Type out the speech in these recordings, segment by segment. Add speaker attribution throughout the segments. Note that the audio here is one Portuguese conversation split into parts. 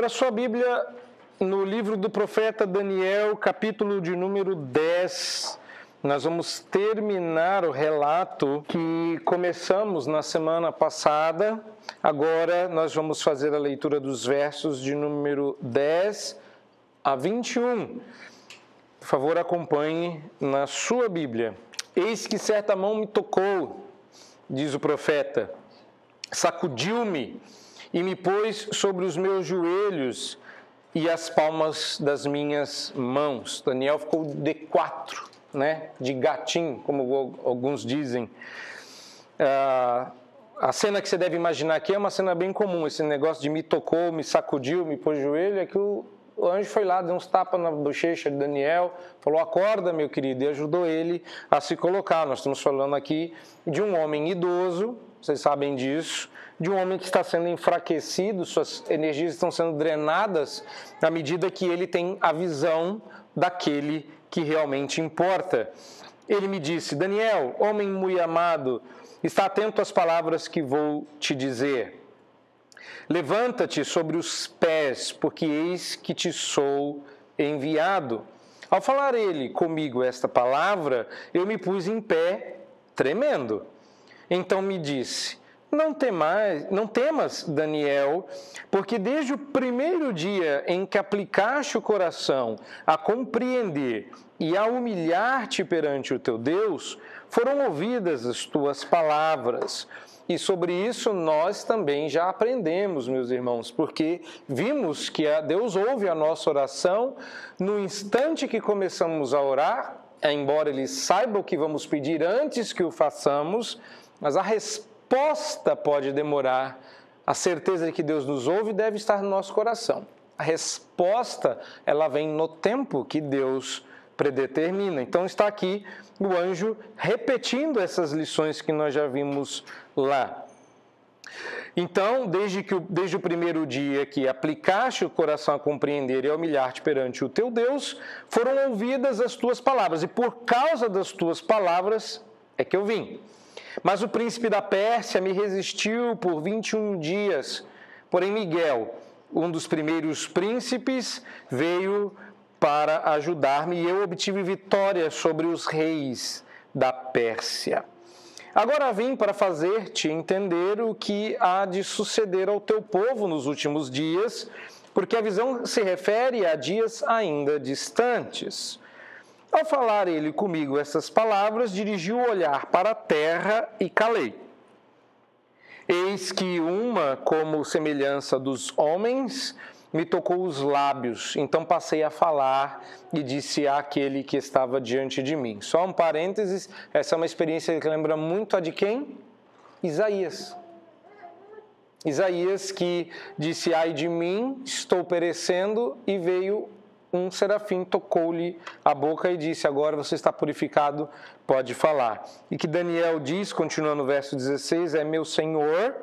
Speaker 1: Abra sua Bíblia no livro do profeta Daniel, capítulo de número 10. Nós vamos terminar o relato que começamos na semana passada. Agora nós vamos fazer a leitura dos versos de número 10 a 21. Por favor, acompanhe na sua Bíblia. Eis que certa mão me tocou, diz o profeta, sacudiu-me e me pôs sobre os meus joelhos e as palmas das minhas mãos. Daniel ficou de quatro, né? de gatinho, como alguns dizem. Ah, a cena que você deve imaginar aqui é uma cena bem comum. Esse negócio de me tocou, me sacudiu, me pôs joelho, é que o, o anjo foi lá, deu uns tapas na bochecha de Daniel, falou: Acorda, meu querido, e ajudou ele a se colocar. Nós estamos falando aqui de um homem idoso, vocês sabem disso, de um homem que está sendo enfraquecido, suas energias estão sendo drenadas na medida que ele tem a visão daquele que realmente importa. Ele me disse: Daniel, homem muito amado, está atento às palavras que vou te dizer. Levanta-te sobre os pés, porque eis que te sou enviado. Ao falar ele comigo esta palavra, eu me pus em pé, tremendo. Então me disse: não temas, não temas, Daniel, porque desde o primeiro dia em que aplicaste o coração a compreender e a humilhar-te perante o teu Deus, foram ouvidas as tuas palavras. E sobre isso nós também já aprendemos, meus irmãos, porque vimos que Deus ouve a nossa oração no instante que começamos a orar, embora Ele saiba o que vamos pedir antes que o façamos, mas a resposta resposta pode demorar, a certeza de que Deus nos ouve deve estar no nosso coração. A resposta, ela vem no tempo que Deus predetermina. Então está aqui o anjo repetindo essas lições que nós já vimos lá. Então, desde, que, desde o primeiro dia que aplicaste o coração a compreender e a humilhar-te perante o teu Deus, foram ouvidas as tuas palavras, e por causa das tuas palavras é que eu vim. Mas o príncipe da Pérsia me resistiu por 21 dias. Porém, Miguel, um dos primeiros príncipes, veio para ajudar-me e eu obtive vitória sobre os reis da Pérsia. Agora vim para fazer-te entender o que há de suceder ao teu povo nos últimos dias, porque a visão se refere a dias ainda distantes. Ao falar ele comigo essas palavras, dirigiu o olhar para a terra e calei. Eis que uma, como semelhança dos homens, me tocou os lábios. Então passei a falar e disse àquele que estava diante de mim. Só um parênteses, essa é uma experiência que lembra muito a de quem? Isaías. Isaías que disse: Ai de mim, estou perecendo, e veio um serafim tocou-lhe a boca e disse: Agora você está purificado, pode falar. E que Daniel diz, continuando no verso 16: É meu Senhor.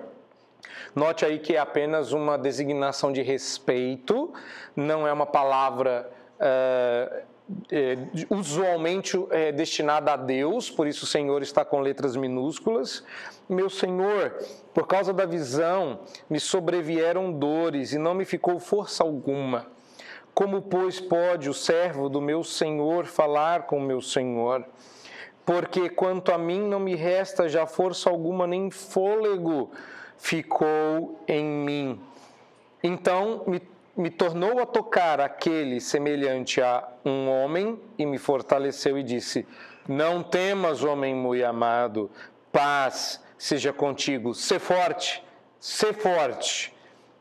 Speaker 1: Note aí que é apenas uma designação de respeito, não é uma palavra. Uh, é, usualmente é destinada a Deus, por isso o Senhor está com letras minúsculas. Meu Senhor, por causa da visão, me sobrevieram dores e não me ficou força alguma. Como, pois, pode o servo do meu senhor falar com o meu senhor? Porque quanto a mim não me resta já força alguma, nem fôlego ficou em mim. Então me, me tornou a tocar aquele semelhante a um homem e me fortaleceu e disse: Não temas, homem muito amado, paz seja contigo, sê forte, sê forte.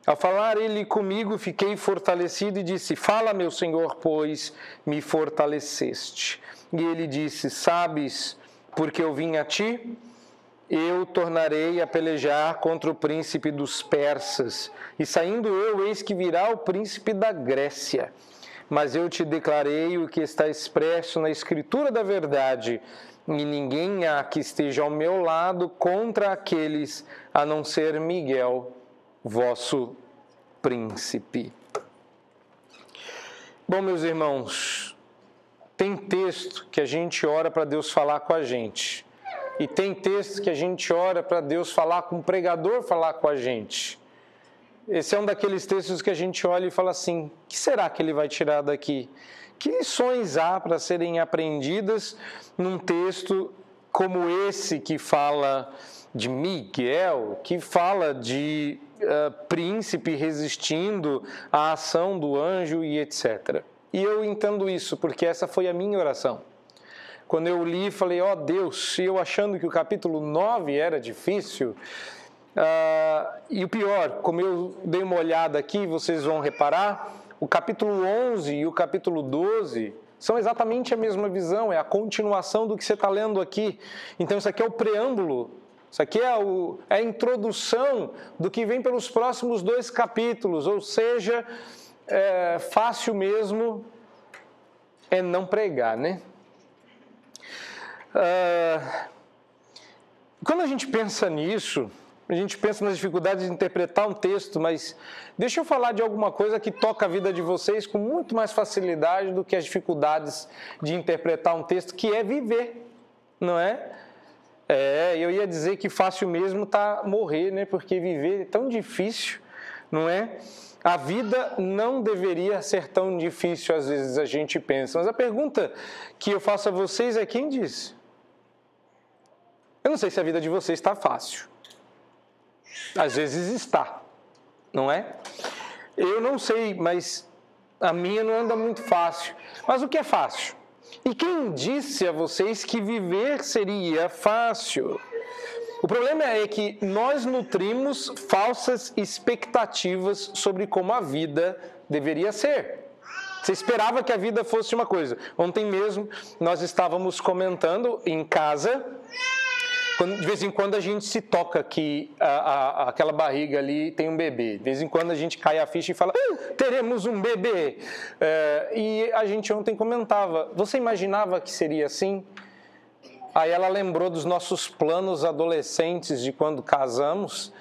Speaker 1: Ao falar ele comigo, fiquei fortalecido e disse: Fala, meu senhor, pois me fortaleceste. E ele disse: Sabes, porque eu vim a ti? Eu tornarei a pelejar contra o príncipe dos persas, e saindo eu, eis que virá o príncipe da Grécia. Mas eu te declarei o que está expresso na Escritura da verdade, e ninguém há que esteja ao meu lado contra aqueles, a não ser Miguel, vosso príncipe. Bom, meus irmãos, tem texto que a gente ora para Deus falar com a gente. E tem texto que a gente ora para Deus falar com o pregador falar com a gente. Esse é um daqueles textos que a gente olha e fala assim: que será que ele vai tirar daqui? Que lições há para serem aprendidas num texto como esse que fala de Miguel, que fala de uh, príncipe resistindo à ação do anjo e etc. E eu entendo isso porque essa foi a minha oração. Quando eu li, falei: Ó oh, Deus, eu achando que o capítulo 9 era difícil. Uh, e o pior, como eu dei uma olhada aqui, vocês vão reparar, o capítulo 11 e o capítulo 12 são exatamente a mesma visão, é a continuação do que você está lendo aqui. Então, isso aqui é o preâmbulo, isso aqui é, o, é a introdução do que vem pelos próximos dois capítulos, ou seja, é fácil mesmo é não pregar, né? Ah, quando a gente pensa nisso, a gente pensa nas dificuldades de interpretar um texto, mas deixa eu falar de alguma coisa que toca a vida de vocês com muito mais facilidade do que as dificuldades de interpretar um texto, que é viver, não é? É, eu ia dizer que fácil mesmo tá morrer, né? Porque viver é tão difícil, não é? A vida não deveria ser tão difícil, às vezes a gente pensa. Mas a pergunta que eu faço a vocês é: quem disse? Eu não sei se a vida de vocês está fácil. Às vezes está, não é? Eu não sei, mas a minha não anda muito fácil. Mas o que é fácil? E quem disse a vocês que viver seria fácil? O problema é que nós nutrimos falsas expectativas sobre como a vida deveria ser. Você esperava que a vida fosse uma coisa. Ontem mesmo nós estávamos comentando em casa quando, de vez em quando a gente se toca que a, a, aquela barriga ali tem um bebê. De vez em quando a gente cai a ficha e fala, ah, teremos um bebê. É, e a gente ontem comentava, você imaginava que seria assim? Aí ela lembrou dos nossos planos adolescentes de quando casamos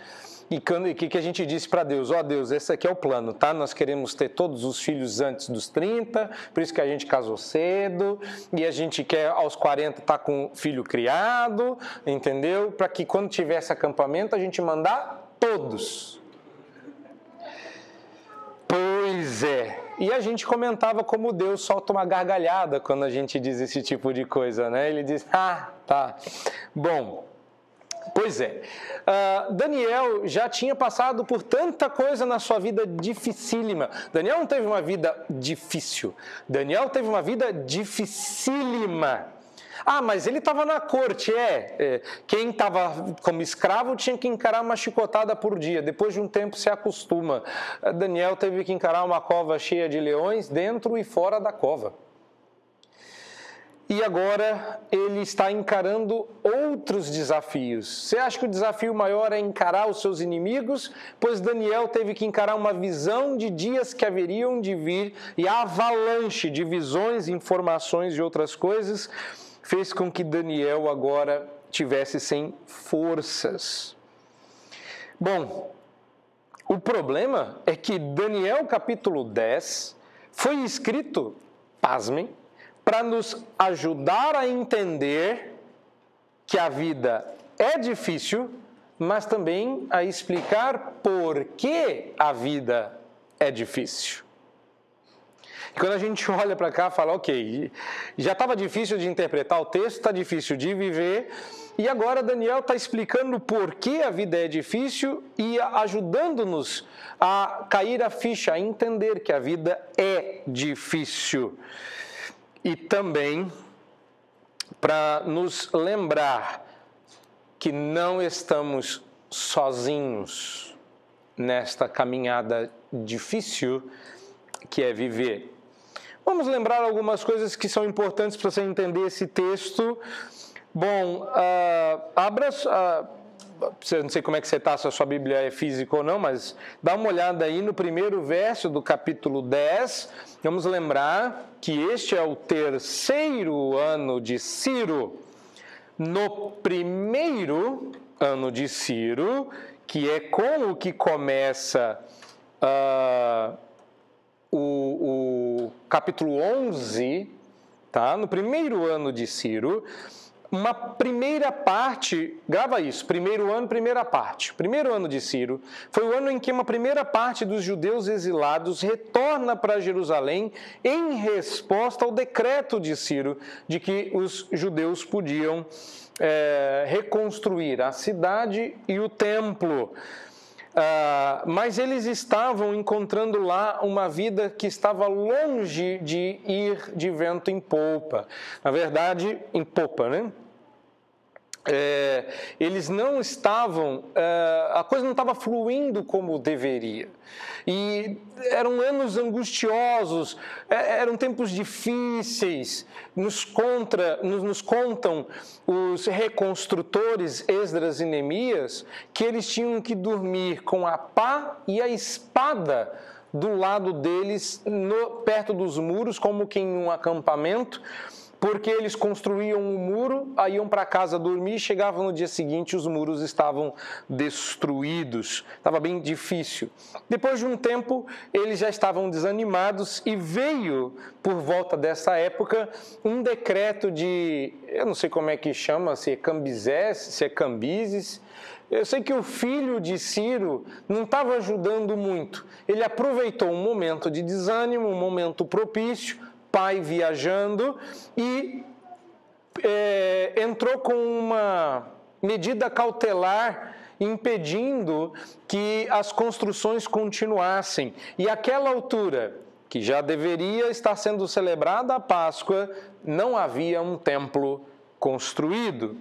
Speaker 1: e o que, que a gente disse para Deus? Ó oh, Deus, esse aqui é o plano, tá? Nós queremos ter todos os filhos antes dos 30, por isso que a gente casou cedo, e a gente quer aos 40 estar tá com filho criado, entendeu? Para que quando tivesse acampamento a gente mandar todos. Pois é. E a gente comentava como Deus solta uma gargalhada quando a gente diz esse tipo de coisa, né? Ele diz: Ah, tá. Bom, Pois é. Uh, Daniel já tinha passado por tanta coisa na sua vida dificílima. Daniel não teve uma vida difícil. Daniel teve uma vida dificílima. Ah, mas ele estava na corte, é. é quem estava como escravo tinha que encarar uma chicotada por dia. Depois de um tempo se acostuma. Daniel teve que encarar uma cova cheia de leões dentro e fora da cova e agora ele está encarando outros desafios. Você acha que o desafio maior é encarar os seus inimigos? Pois Daniel teve que encarar uma visão de dias que haveriam de vir e a avalanche de visões, informações e outras coisas fez com que Daniel agora tivesse sem forças. Bom, o problema é que Daniel capítulo 10 foi escrito, pasmem, para nos ajudar a entender que a vida é difícil, mas também a explicar por que a vida é difícil. E quando a gente olha para cá, fala, ok, já estava difícil de interpretar o texto, está difícil de viver, e agora Daniel está explicando por que a vida é difícil e ajudando-nos a cair a ficha, a entender que a vida é difícil e também para nos lembrar que não estamos sozinhos nesta caminhada difícil que é viver. Vamos lembrar algumas coisas que são importantes para você entender esse texto. Bom, uh, abra. Uh, não sei como é que você está, se a sua Bíblia é física ou não, mas dá uma olhada aí no primeiro verso do capítulo 10. Vamos lembrar que este é o terceiro ano de Ciro. No primeiro ano de Ciro, que é com o que começa uh, o, o capítulo 11, tá? no primeiro ano de Ciro, uma primeira parte, grava isso, primeiro ano, primeira parte. Primeiro ano de Ciro foi o ano em que uma primeira parte dos judeus exilados retorna para Jerusalém em resposta ao decreto de Ciro de que os judeus podiam é, reconstruir a cidade e o templo. Uh, mas eles estavam encontrando lá uma vida que estava longe de ir de vento em polpa. Na verdade, em popa, né? É, eles não estavam, é, a coisa não estava fluindo como deveria. E eram anos angustiosos, é, eram tempos difíceis. Nos, contra, nos, nos contam os reconstrutores Esdras e Neemias que eles tinham que dormir com a pá e a espada do lado deles, no, perto dos muros, como que em um acampamento porque eles construíam um muro, aí iam para casa dormir, chegavam no dia seguinte os muros estavam destruídos. Estava bem difícil. Depois de um tempo, eles já estavam desanimados e veio, por volta dessa época, um decreto de, eu não sei como é que chama, se é Cambizés, se é Cambises, eu sei que o filho de Ciro não estava ajudando muito. Ele aproveitou um momento de desânimo, um momento propício, pai viajando e é, entrou com uma medida cautelar impedindo que as construções continuassem. E aquela altura, que já deveria estar sendo celebrada a Páscoa, não havia um templo construído.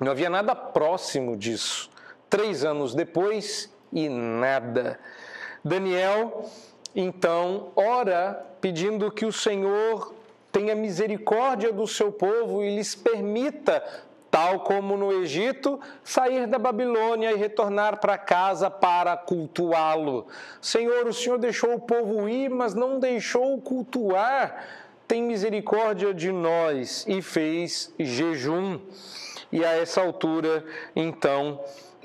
Speaker 1: Não havia nada próximo disso. Três anos depois, e nada. Daniel então ora pedindo que o Senhor tenha misericórdia do seu povo e lhes permita, tal como no Egito, sair da Babilônia e retornar para casa para cultuá-lo. Senhor, o Senhor deixou o povo ir, mas não deixou cultuar. Tem misericórdia de nós e fez jejum. E a essa altura, então,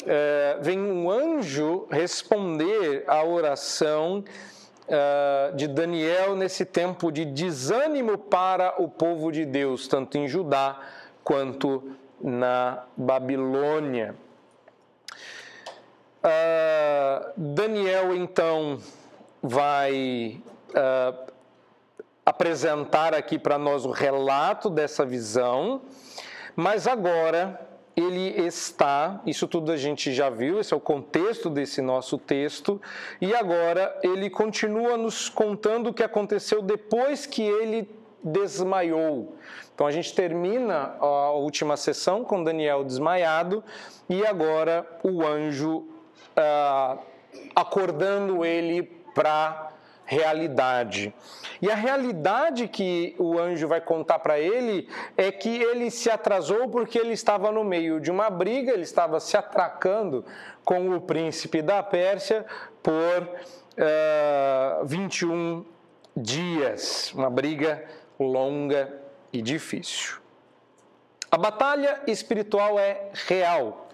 Speaker 1: é, vem um anjo responder à oração uh, de Daniel nesse tempo de desânimo para o povo de Deus, tanto em Judá quanto na Babilônia. Uh, Daniel então vai uh, apresentar aqui para nós o relato dessa visão, mas agora ele está, isso tudo a gente já viu, esse é o contexto desse nosso texto, e agora ele continua nos contando o que aconteceu depois que ele desmaiou. Então a gente termina a última sessão com Daniel desmaiado e agora o anjo ah, acordando ele para realidade. E a realidade que o anjo vai contar para ele é que ele se atrasou porque ele estava no meio de uma briga, ele estava se atracando com o príncipe da Pérsia por uh, eh, 21 dias. Uma briga longa e difícil. A batalha espiritual é real,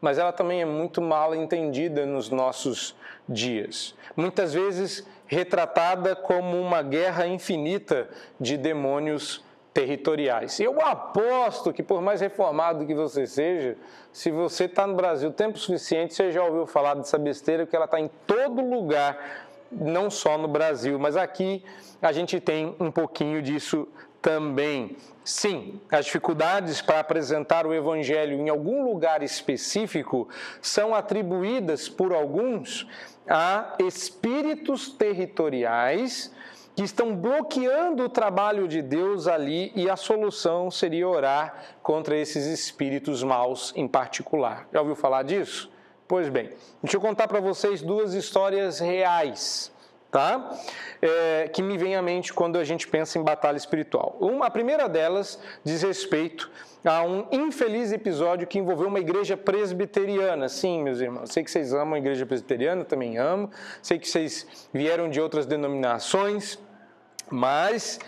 Speaker 1: mas ela também é muito mal entendida nos nossos dias. Muitas vezes retratada como uma guerra infinita de demônios territoriais. Eu aposto que, por mais reformado que você seja, se você está no Brasil tempo suficiente, você já ouviu falar dessa besteira, que ela está em todo lugar, não só no Brasil, mas aqui a gente tem um pouquinho disso também. Sim, as dificuldades para apresentar o Evangelho em algum lugar específico são atribuídas por alguns a espíritos territoriais que estão bloqueando o trabalho de Deus ali e a solução seria orar contra esses espíritos maus em particular. Já ouviu falar disso? Pois bem, deixa eu contar para vocês duas histórias reais, tá? É, que me vem à mente quando a gente pensa em batalha espiritual. Uma, a primeira delas diz respeito a um infeliz episódio que envolveu uma igreja presbiteriana. Sim, meus irmãos, sei que vocês amam a igreja presbiteriana, também amo. Sei que vocês vieram de outras denominações, mas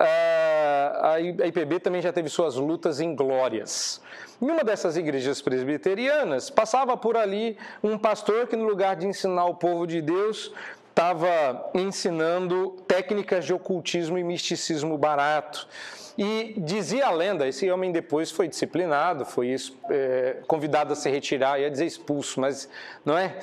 Speaker 1: uh, a IPB também já teve suas lutas em glórias. Em uma dessas igrejas presbiterianas, passava por ali um pastor que, no lugar de ensinar o povo de Deus, estava ensinando técnicas de ocultismo e misticismo barato. E dizia a lenda, esse homem depois foi disciplinado, foi é, convidado a se retirar, ia dizer expulso, mas não é?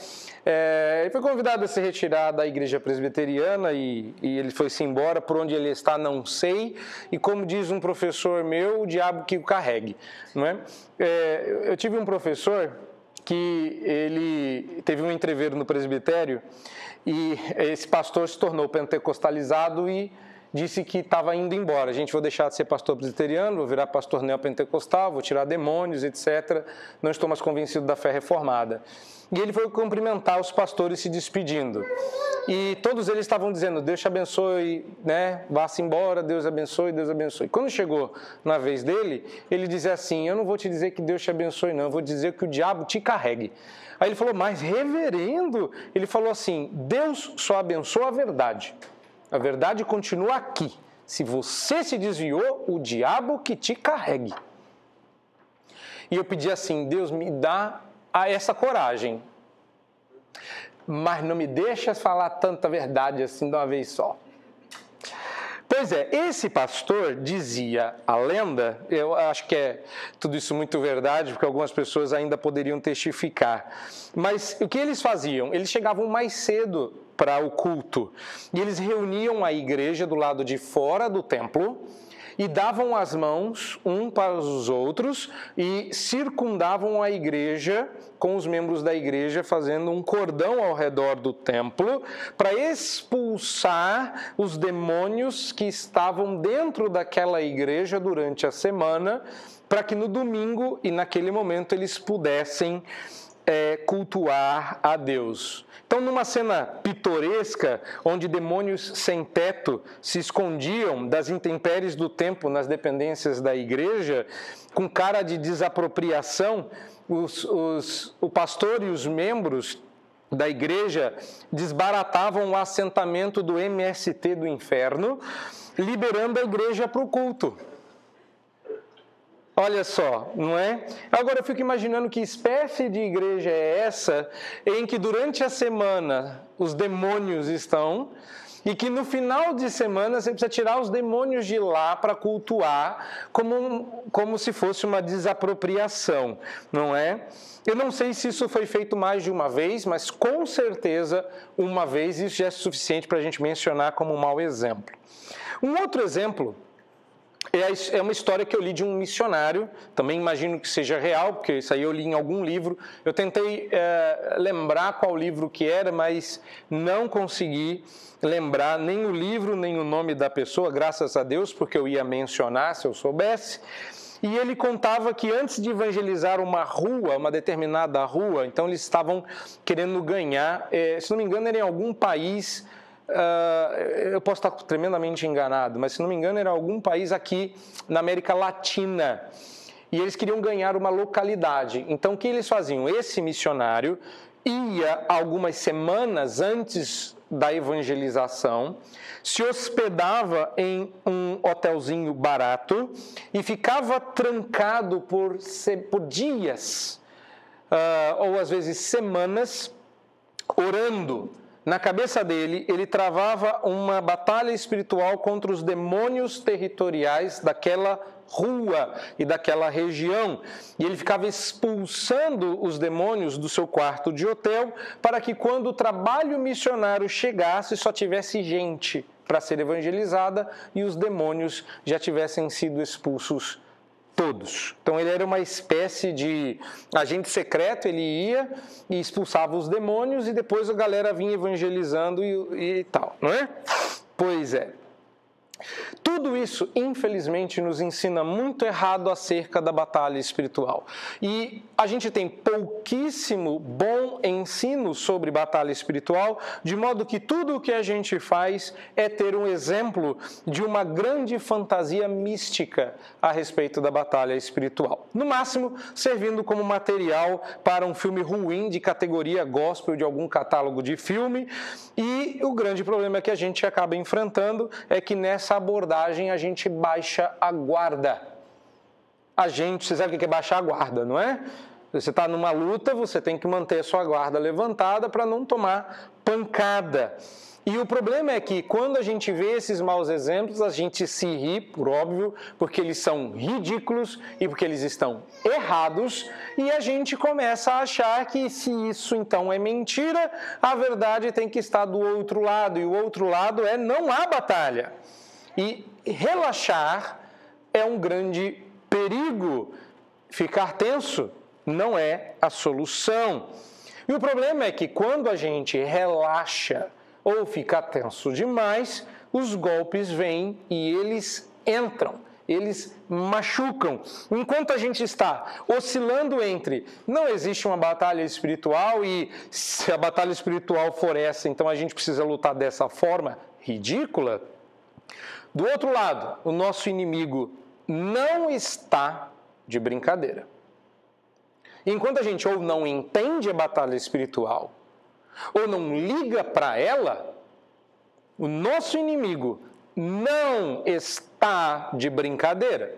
Speaker 1: é? Ele foi convidado a se retirar da igreja presbiteriana e, e ele foi-se embora, por onde ele está não sei, e como diz um professor meu, o diabo que o carregue, não é? é eu tive um professor que ele teve um entreveiro no presbitério e esse pastor se tornou pentecostalizado e disse que estava indo embora. A gente vou deixar de ser pastor presbiteriano, vou virar pastor neopentecostal, vou tirar demônios, etc. Não estou mais convencido da fé reformada. E ele foi cumprimentar os pastores se despedindo. E todos eles estavam dizendo: Deus te abençoe, né? Vá-se embora, Deus abençoe, Deus abençoe. Quando chegou na vez dele, ele dizia assim: Eu não vou te dizer que Deus te abençoe, não, eu vou dizer que o diabo te carregue. Aí ele falou: Mas reverendo, ele falou assim: Deus só abençoa a verdade. A verdade continua aqui. Se você se desviou, o diabo que te carregue. E eu pedi assim: Deus, me dá essa coragem, mas não me deixa falar tanta verdade assim de uma vez só. Pois é, esse pastor dizia a lenda, eu acho que é tudo isso muito verdade, porque algumas pessoas ainda poderiam testificar. Mas o que eles faziam? Eles chegavam mais cedo para o culto e eles reuniam a igreja do lado de fora do templo e davam as mãos um para os outros e circundavam a igreja com os membros da igreja fazendo um cordão ao redor do templo para expulsar os demônios que estavam dentro daquela igreja durante a semana, para que no domingo e naquele momento eles pudessem é, cultuar a Deus. Então, numa cena pitoresca, onde demônios sem teto se escondiam das intempéries do tempo nas dependências da igreja, com cara de desapropriação, os, os, o pastor e os membros da igreja desbaratavam o assentamento do MST do inferno, liberando a igreja para o culto. Olha só, não é? Agora eu fico imaginando que espécie de igreja é essa em que durante a semana os demônios estão e que no final de semana você precisa tirar os demônios de lá para cultuar como, como se fosse uma desapropriação, não é? Eu não sei se isso foi feito mais de uma vez, mas com certeza uma vez isso já é suficiente para a gente mencionar como um mau exemplo. Um outro exemplo é, é uma história que eu li de um missionário, também imagino que seja real, porque isso aí eu li em algum livro. Eu tentei é, lembrar qual livro que era, mas não consegui lembrar nem o livro, nem o nome da pessoa, graças a Deus, porque eu ia mencionar se eu soubesse. E ele contava que antes de evangelizar uma rua, uma determinada rua, então eles estavam querendo ganhar, é, se não me engano, era em algum país eu posso estar tremendamente enganado, mas se não me engano era algum país aqui na América Latina. E eles queriam ganhar uma localidade. Então o que eles faziam? Esse missionário ia algumas semanas antes da evangelização, se hospedava em um hotelzinho barato e ficava trancado por, por dias, uh, ou às vezes semanas, orando na cabeça dele, ele travava uma batalha espiritual contra os demônios territoriais daquela rua e daquela região. E ele ficava expulsando os demônios do seu quarto de hotel para que, quando o trabalho missionário chegasse, só tivesse gente para ser evangelizada e os demônios já tivessem sido expulsos todos. Então ele era uma espécie de agente secreto, ele ia e expulsava os demônios e depois a galera vinha evangelizando e, e tal, não é? Pois é. Tudo isso, infelizmente, nos ensina muito errado acerca da batalha espiritual. E a gente tem pouquíssimo bom ensino sobre batalha espiritual, de modo que tudo o que a gente faz é ter um exemplo de uma grande fantasia mística a respeito da batalha espiritual. No máximo, servindo como material para um filme ruim de categoria gospel de algum catálogo de filme. E o grande problema que a gente acaba enfrentando é que nessa nessa abordagem a gente baixa a guarda. A gente, você sabe o que é baixar a guarda, não é? Você está numa luta, você tem que manter a sua guarda levantada para não tomar pancada. E o problema é que quando a gente vê esses maus exemplos, a gente se ri, por óbvio, porque eles são ridículos e porque eles estão errados, e a gente começa a achar que se isso então é mentira, a verdade tem que estar do outro lado, e o outro lado é não há batalha. E relaxar é um grande perigo. Ficar tenso não é a solução. E o problema é que quando a gente relaxa, ou fica tenso demais, os golpes vêm e eles entram, eles machucam. Enquanto a gente está oscilando entre não existe uma batalha espiritual e se a batalha espiritual for essa, então a gente precisa lutar dessa forma ridícula. Do outro lado, o nosso inimigo não está de brincadeira. Enquanto a gente ou não entende a batalha espiritual, ou não liga para ela, o nosso inimigo não está de brincadeira.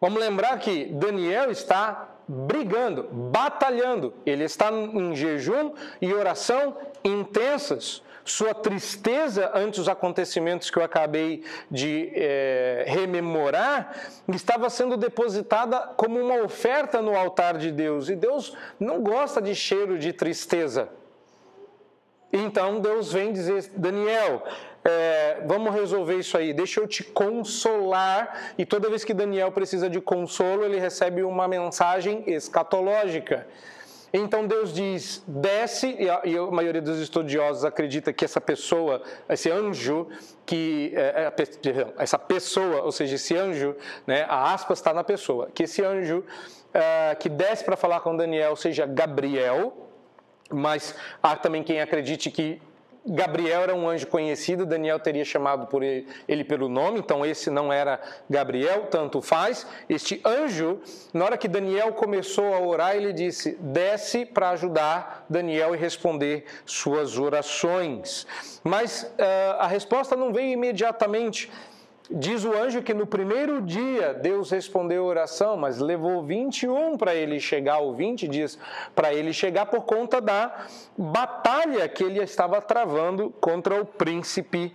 Speaker 1: Vamos lembrar que Daniel está brigando, batalhando. Ele está em jejum e oração intensas sua tristeza ante os acontecimentos que eu acabei de é, rememorar estava sendo depositada como uma oferta no altar de Deus. E Deus não gosta de cheiro de tristeza. Então Deus vem dizer: Daniel, é, vamos resolver isso aí, deixa eu te consolar. E toda vez que Daniel precisa de consolo, ele recebe uma mensagem escatológica. Então Deus diz: desce, e a, e a, maioria dos estudiosos acredita que essa pessoa, esse anjo, que é, é essa pessoa, ou seja, esse anjo, né, a aspas está na pessoa, que esse anjo é, que desce para falar com Daniel seja Gabriel, mas há também quem acredite que Gabriel era um anjo conhecido, Daniel teria chamado por ele, ele, pelo nome, então esse não era Gabriel, tanto faz. Este anjo, na hora que Daniel começou a orar, ele disse: desce para ajudar Daniel e responder suas orações. Mas uh, a resposta não veio imediatamente. Diz o anjo que no primeiro dia Deus respondeu a oração, mas levou 21 para ele chegar, ou 20 dias para ele chegar, por conta da batalha que ele estava travando contra o príncipe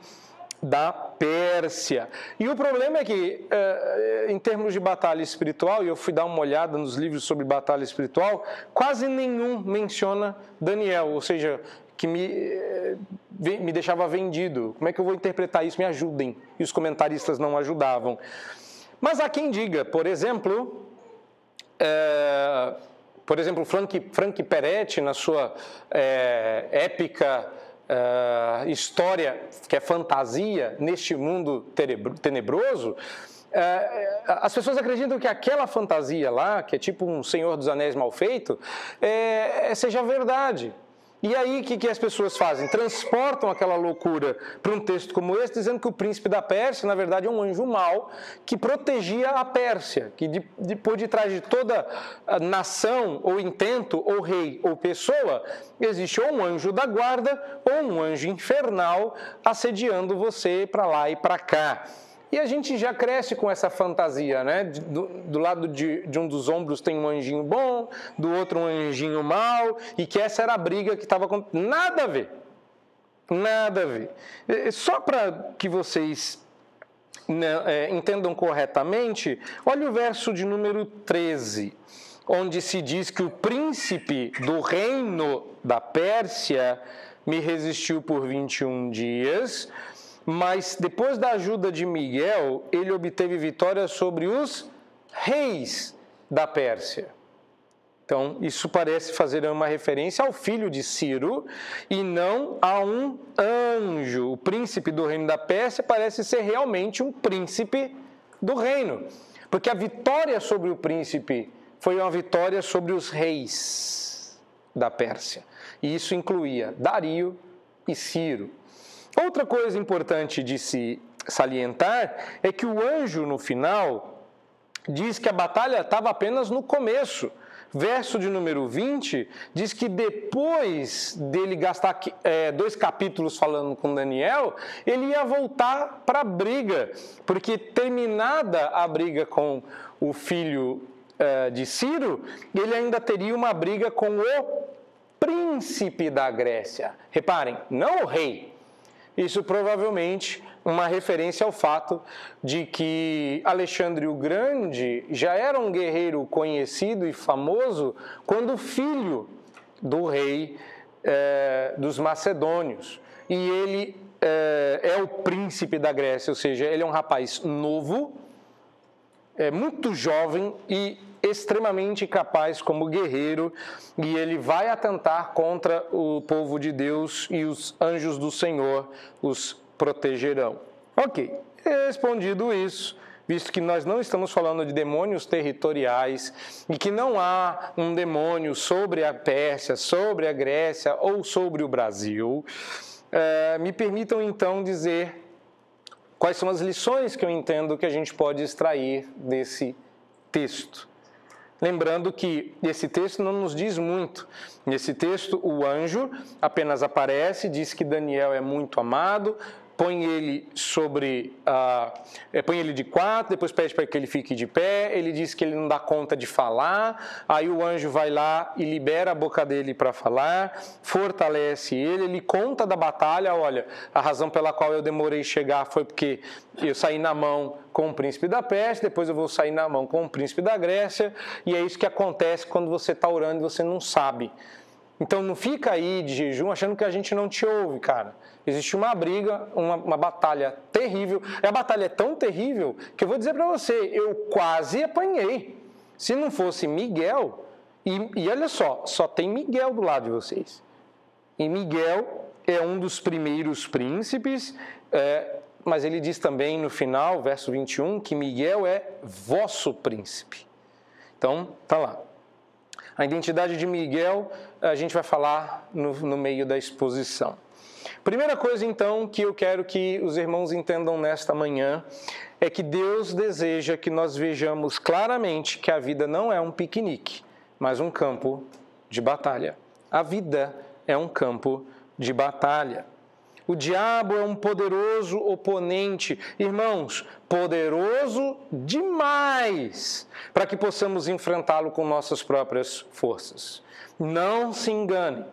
Speaker 1: da Pérsia. E o problema é que, eh, em termos de batalha espiritual, e eu fui dar uma olhada nos livros sobre batalha espiritual, quase nenhum menciona Daniel, ou seja, que me, eh, me deixava vendido. Como é que eu vou interpretar isso? Me ajudem. E os comentaristas não ajudavam. Mas há quem diga, por exemplo, é, por exemplo, Frank, Frank Peretti, na sua é, épica é, história, que é fantasia, neste mundo tenebroso, as pessoas acreditam que aquela fantasia lá, que é tipo um Senhor dos Anéis mal feito, seja verdade. E aí, o que, que as pessoas fazem? Transportam aquela loucura para um texto como esse, dizendo que o príncipe da Pérsia, na verdade, é um anjo mau que protegia a Pérsia, que de, de, por detrás de toda nação, ou intento, ou rei, ou pessoa, existe ou um anjo da guarda, ou um anjo infernal assediando você para lá e para cá. E a gente já cresce com essa fantasia, né? Do, do lado de, de, um dos ombros tem um anjinho bom, do outro um anjinho mau, e que essa era a briga que estava com. Nada a ver. Nada a ver. Só para que vocês né, é, entendam corretamente, olha o verso de número 13, onde se diz que o príncipe do reino da Pérsia me resistiu por 21 dias mas depois da ajuda de Miguel, ele obteve vitória sobre os reis da Pérsia. Então, isso parece fazer uma referência ao filho de Ciro e não a um anjo. O príncipe do reino da Pérsia parece ser realmente um príncipe do reino, porque a vitória sobre o príncipe foi uma vitória sobre os reis da Pérsia. E isso incluía Dario e Ciro. Outra coisa importante de se salientar é que o anjo, no final, diz que a batalha estava apenas no começo. Verso de número 20 diz que depois dele gastar é, dois capítulos falando com Daniel, ele ia voltar para a briga, porque terminada a briga com o filho uh, de Ciro, ele ainda teria uma briga com o príncipe da Grécia. Reparem, não o rei. Isso provavelmente uma referência ao fato de que Alexandre o Grande já era um guerreiro conhecido e famoso quando filho do rei eh, dos Macedônios. E ele eh, é o príncipe da Grécia, ou seja, ele é um rapaz novo, é muito jovem e extremamente capaz como guerreiro, e ele vai atentar contra o povo de Deus e os anjos do Senhor os protegerão. Ok, respondido isso, visto que nós não estamos falando de demônios territoriais e que não há um demônio sobre a Pérsia, sobre a Grécia ou sobre o Brasil, eh, me permitam então dizer quais são as lições que eu entendo que a gente pode extrair desse texto. Lembrando que esse texto não nos diz muito. Nesse texto, o anjo apenas aparece, diz que Daniel é muito amado, põe ele sobre, uh, põe ele de quatro, depois pede para que ele fique de pé, ele diz que ele não dá conta de falar, aí o anjo vai lá e libera a boca dele para falar, fortalece ele, ele conta da batalha, olha, a razão pela qual eu demorei chegar foi porque eu saí na mão com o príncipe da Pérsia, depois eu vou sair na mão com o príncipe da Grécia, e é isso que acontece quando você está orando e você não sabe. Então não fica aí de jejum achando que a gente não te ouve, cara. Existe uma briga, uma, uma batalha terrível. E a batalha é tão terrível que eu vou dizer para você, eu quase apanhei. Se não fosse Miguel, e, e olha só, só tem Miguel do lado de vocês. E Miguel é um dos primeiros príncipes, é, mas ele diz também no final, verso 21, que Miguel é vosso príncipe. Então, tá lá. A identidade de Miguel a gente vai falar no, no meio da exposição. Primeira coisa, então, que eu quero que os irmãos entendam nesta manhã é que Deus deseja que nós vejamos claramente que a vida não é um piquenique, mas um campo de batalha. A vida é um campo de batalha. O diabo é um poderoso oponente, irmãos, poderoso demais para que possamos enfrentá-lo com nossas próprias forças. Não se engane.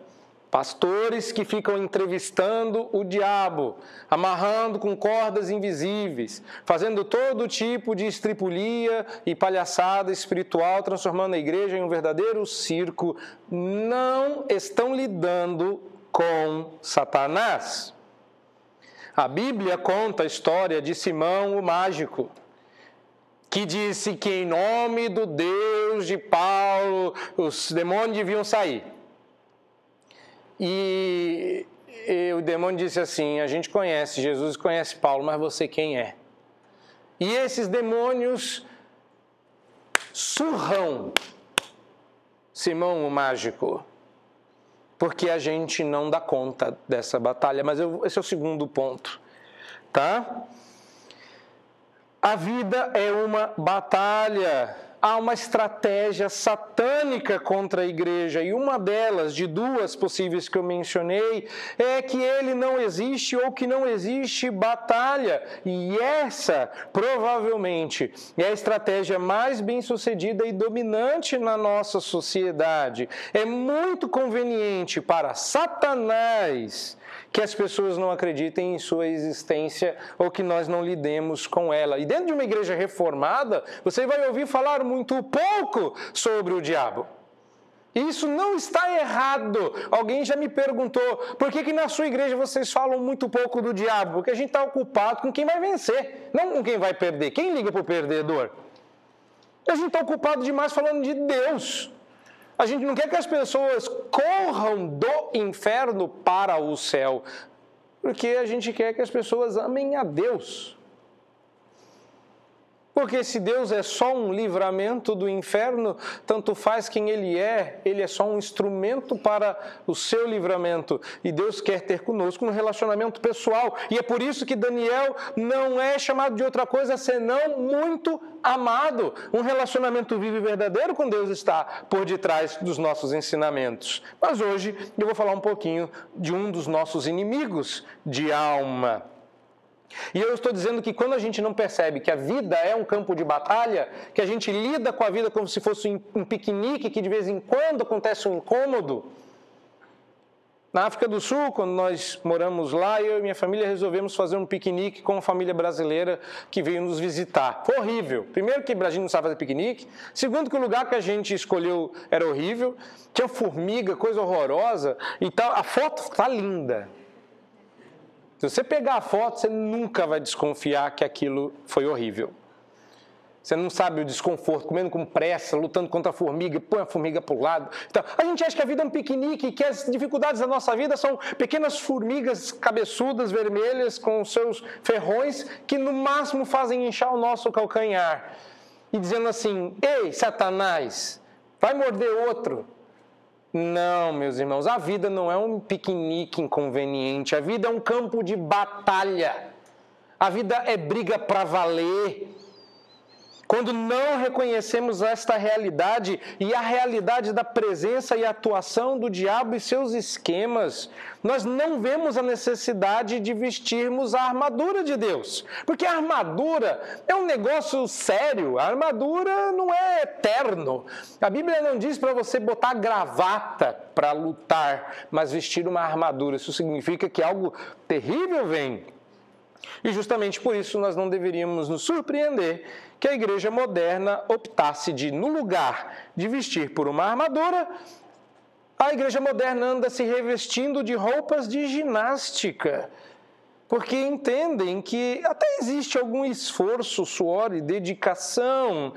Speaker 1: Pastores que ficam entrevistando o diabo, amarrando com cordas invisíveis, fazendo todo tipo de estripulia e palhaçada espiritual, transformando a igreja em um verdadeiro circo, não estão lidando com Satanás. A Bíblia conta a história de Simão o mágico, que disse que em nome do Deus de Paulo os demônios deviam sair. E, e o demônio disse assim: A gente conhece, Jesus conhece Paulo, mas você quem é? E esses demônios surram Simão o mágico, porque a gente não dá conta dessa batalha. Mas eu, esse é o segundo ponto, tá? A vida é uma batalha há uma estratégia satânica contra a igreja, e uma delas, de duas possíveis que eu mencionei, é que ele não existe ou que não existe batalha. E essa, provavelmente, é a estratégia mais bem sucedida e dominante na nossa sociedade. É muito conveniente para Satanás que as pessoas não acreditem em sua existência ou que nós não lidemos com ela. E dentro de uma igreja reformada, você vai ouvir falar muito pouco sobre o diabo. Isso não está errado. Alguém já me perguntou por que, que na sua igreja vocês falam muito pouco do diabo? Porque a gente está ocupado com quem vai vencer, não com quem vai perder. Quem liga para o perdedor? A gente está ocupado demais falando de Deus. A gente não quer que as pessoas corram do inferno para o céu, porque a gente quer que as pessoas amem a Deus. Porque se Deus é só um livramento do inferno, tanto faz quem Ele é, Ele é só um instrumento para o seu livramento. E Deus quer ter conosco um relacionamento pessoal. E é por isso que Daniel não é chamado de outra coisa senão muito amado. Um relacionamento vivo e verdadeiro com Deus está por detrás dos nossos ensinamentos. Mas hoje eu vou falar um pouquinho de um dos nossos inimigos de alma. E eu estou dizendo que quando a gente não percebe que a vida é um campo de batalha, que a gente lida com a vida como se fosse um piquenique, que de vez em quando acontece um incômodo. Na África do Sul, quando nós moramos lá, eu e minha família resolvemos fazer um piquenique com uma família brasileira que veio nos visitar. Foi horrível. Primeiro que a gente não sabe fazer piquenique. Segundo que o lugar que a gente escolheu era horrível. Tinha formiga, coisa horrorosa e tal. A foto está linda. Se você pegar a foto, você nunca vai desconfiar que aquilo foi horrível. Você não sabe o desconforto, comendo com pressa, lutando contra a formiga, põe a formiga para o lado. Então, a gente acha que a vida é um piquenique, que as dificuldades da nossa vida são pequenas formigas cabeçudas, vermelhas, com seus ferrões, que no máximo fazem inchar o nosso calcanhar. E dizendo assim: Ei, Satanás, vai morder outro. Não, meus irmãos, a vida não é um piquenique inconveniente, a vida é um campo de batalha. A vida é briga para valer. Quando não reconhecemos esta realidade e a realidade da presença e atuação do diabo e seus esquemas, nós não vemos a necessidade de vestirmos a armadura de Deus. Porque a armadura é um negócio sério, a armadura não é eterno. A Bíblia não diz para você botar gravata para lutar, mas vestir uma armadura. Isso significa que algo terrível vem. E justamente por isso nós não deveríamos nos surpreender que a igreja moderna optasse de, no lugar de vestir por uma armadura, a igreja moderna anda se revestindo de roupas de ginástica, porque entendem que até existe algum esforço, suor e dedicação,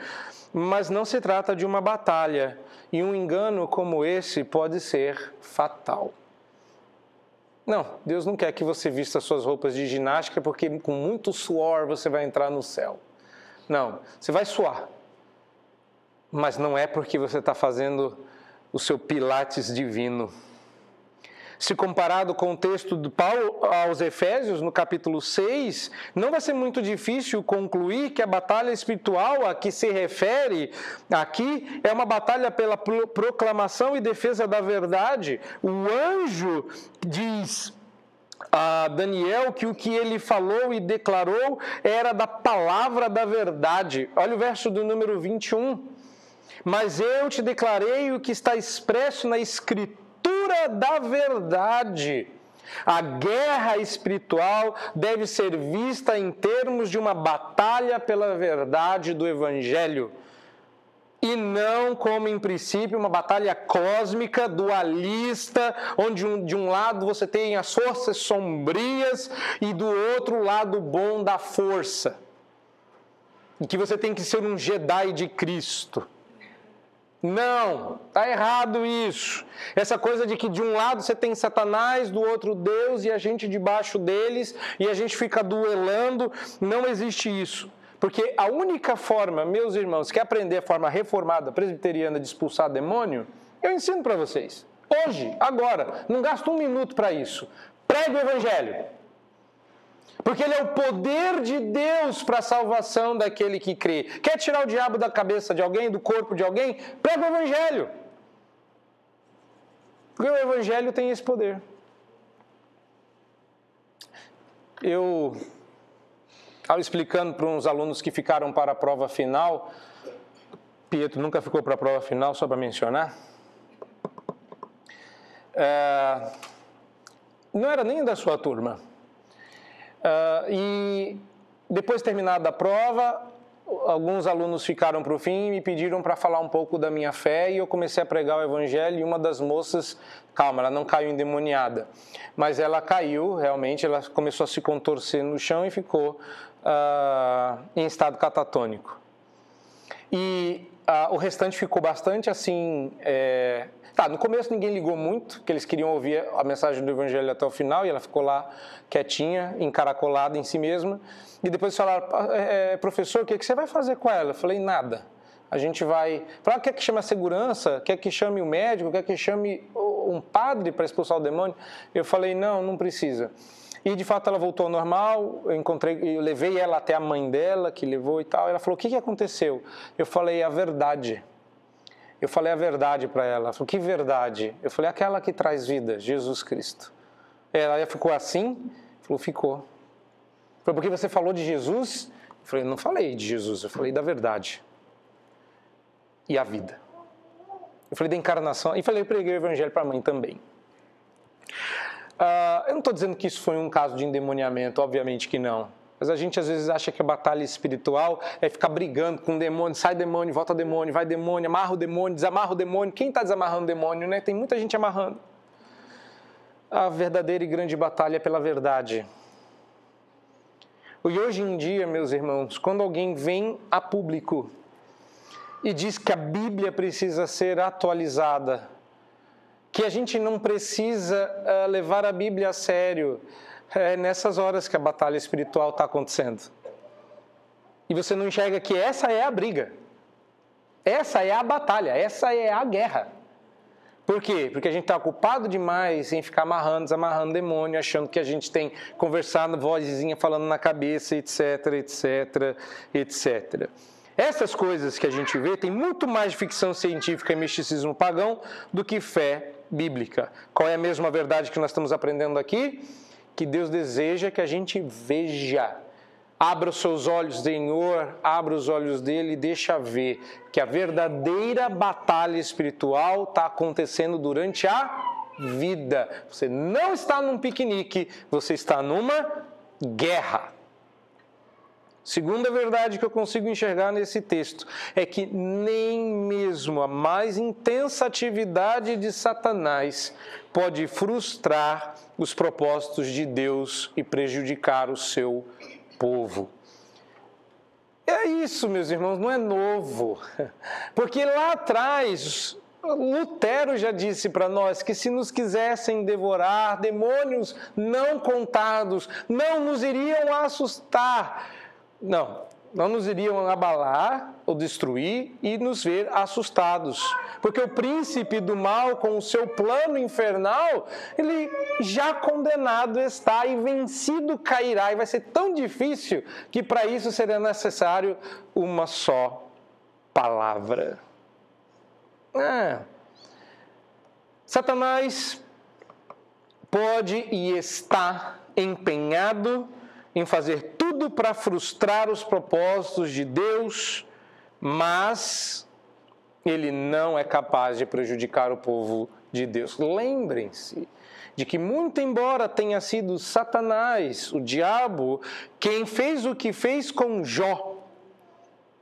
Speaker 1: mas não se trata de uma batalha, e um engano como esse pode ser fatal. Não, Deus não quer que você vista suas roupas de ginástica porque com muito suor você vai entrar no céu. Não, você vai suar. Mas não é porque você está fazendo o seu pilates divino. Se comparado com o texto de Paulo aos Efésios, no capítulo 6, não vai ser muito difícil concluir que a batalha espiritual a que se refere aqui é uma batalha pela proclamação e defesa da verdade. O anjo diz a Daniel que o que ele falou e declarou era da palavra da verdade. Olha o verso do número 21. Mas eu te declarei o que está expresso na escritura da verdade. A guerra espiritual deve ser vista em termos de uma batalha pela verdade do Evangelho e não como em princípio uma batalha cósmica, dualista, onde um, de um lado você tem as forças sombrias e do outro lado bom da força. E que você tem que ser um Jedi de Cristo. Não, tá errado isso. Essa coisa de que de um lado você tem Satanás, do outro Deus e a gente debaixo deles e a gente fica duelando, não existe isso. Porque a única forma, meus irmãos, que aprender a forma reformada presbiteriana de expulsar demônio, eu ensino para vocês. Hoje, agora, não gasto um minuto para isso. Pregue o Evangelho. Porque ele é o poder de Deus para a salvação daquele que crê. Quer tirar o diabo da cabeça de alguém, do corpo de alguém? Pregue o Evangelho. Porque o Evangelho tem esse poder. Eu Estava explicando para uns alunos que ficaram para a prova final. Pietro nunca ficou para a prova final, só para mencionar. É, não era nem da sua turma. É, e depois terminada a prova, alguns alunos ficaram para o fim e me pediram para falar um pouco da minha fé e eu comecei a pregar o evangelho e uma das moças, calma, ela não caiu endemoniada, mas ela caiu realmente, ela começou a se contorcer no chão e ficou uh, em estado catatônico. E uh, o restante ficou bastante assim. É... Tá, no começo ninguém ligou muito, que eles queriam ouvir a mensagem do Evangelho até o final, e ela ficou lá quietinha, encaracolada em si mesma. E depois falaram, é, é, professor, o que, que você vai fazer com ela? Eu falei, nada. A gente vai. Falar, quer que chame a segurança? Quer que chame o médico? Quer que chame um padre para expulsar o demônio? Eu falei, não, não precisa. E de fato ela voltou ao normal, eu encontrei, eu levei ela até a mãe dela, que levou e tal. Ela falou: "O que que aconteceu?" Eu falei: "A verdade". Eu falei a verdade para ela. Falou: "Que verdade?" Eu falei: "Aquela que traz vida, Jesus Cristo". Ela ficou assim? Falou: "Ficou". Foi porque você falou de Jesus? Eu falei, não falei de Jesus, eu falei da verdade. E a vida. Eu falei da encarnação e falei, eu preguei o evangelho para a mãe também. Uh, eu não estou dizendo que isso foi um caso de endemoniamento, obviamente que não. Mas a gente às vezes acha que a batalha espiritual é ficar brigando com o demônio, sai demônio, volta demônio, vai demônio, amarra o demônio, desamarra o demônio. Quem está desamarrando o demônio, né? Tem muita gente amarrando. A verdadeira e grande batalha é pela verdade. E hoje em dia, meus irmãos, quando alguém vem a público e diz que a Bíblia precisa ser atualizada, que a gente não precisa uh, levar a Bíblia a sério, é nessas horas que a batalha espiritual está acontecendo. E você não enxerga que essa é a briga. Essa é a batalha, essa é a guerra. Por quê? Porque a gente está ocupado demais em ficar amarrando, desamarrando demônio, achando que a gente tem conversado, vozinha falando na cabeça, etc, etc, etc. Essas coisas que a gente vê tem muito mais ficção científica e misticismo pagão do que fé bíblica. Qual é a mesma verdade que nós estamos aprendendo aqui? Que Deus deseja que a gente veja. Abra os seus olhos, Senhor, abra os olhos dele e deixa ver que a verdadeira batalha espiritual está acontecendo durante a vida. Você não está num piquenique, você está numa guerra. Segunda verdade que eu consigo enxergar nesse texto é que nem mesmo a mais intensa atividade de Satanás pode frustrar os propósitos de Deus e prejudicar o seu povo. É isso, meus irmãos, não é novo. Porque lá atrás, Lutero já disse para nós que se nos quisessem devorar, demônios não contados não nos iriam assustar não, não nos iriam abalar ou destruir e nos ver assustados. Porque o príncipe do mal, com o seu plano infernal, ele já condenado está e vencido cairá. E vai ser tão difícil que para isso seria necessário uma só palavra. É. Satanás pode e está empenhado em fazer tudo para frustrar os propósitos de Deus, mas ele não é capaz de prejudicar o povo de Deus. Lembrem-se de que, muito embora tenha sido Satanás, o diabo, quem fez o que fez com Jó,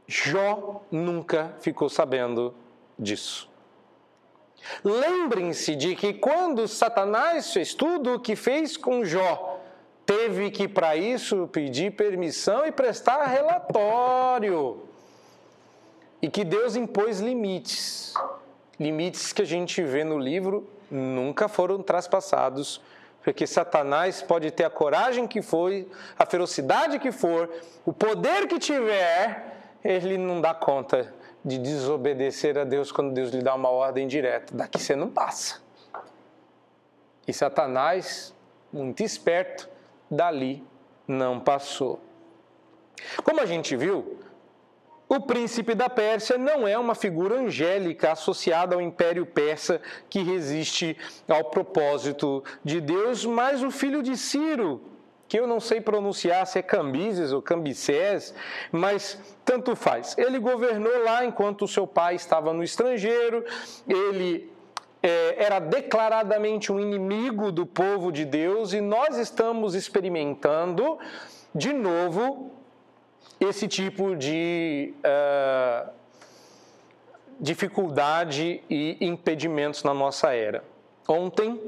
Speaker 1: Jó nunca ficou sabendo disso. Lembrem-se de que quando Satanás fez tudo o que fez com Jó, teve que, para isso, pedir permissão e prestar relatório. E que Deus impôs limites. Limites que a gente vê no livro nunca foram traspassados, porque Satanás pode ter a coragem que foi, a ferocidade que for, o poder que tiver, ele não dá conta de desobedecer a Deus quando Deus lhe dá uma ordem direta. Daqui você não passa. E Satanás, muito esperto, dali não passou. Como a gente viu, o príncipe da Pérsia não é uma figura angélica associada ao Império Persa que resiste ao propósito de Deus, mas o filho de Ciro, que eu não sei pronunciar se é Cambises ou Cambises, mas tanto faz. Ele governou lá enquanto seu pai estava no estrangeiro, ele era declaradamente um inimigo do povo de Deus e nós estamos experimentando de novo esse tipo de uh, dificuldade e impedimentos na nossa era. Ontem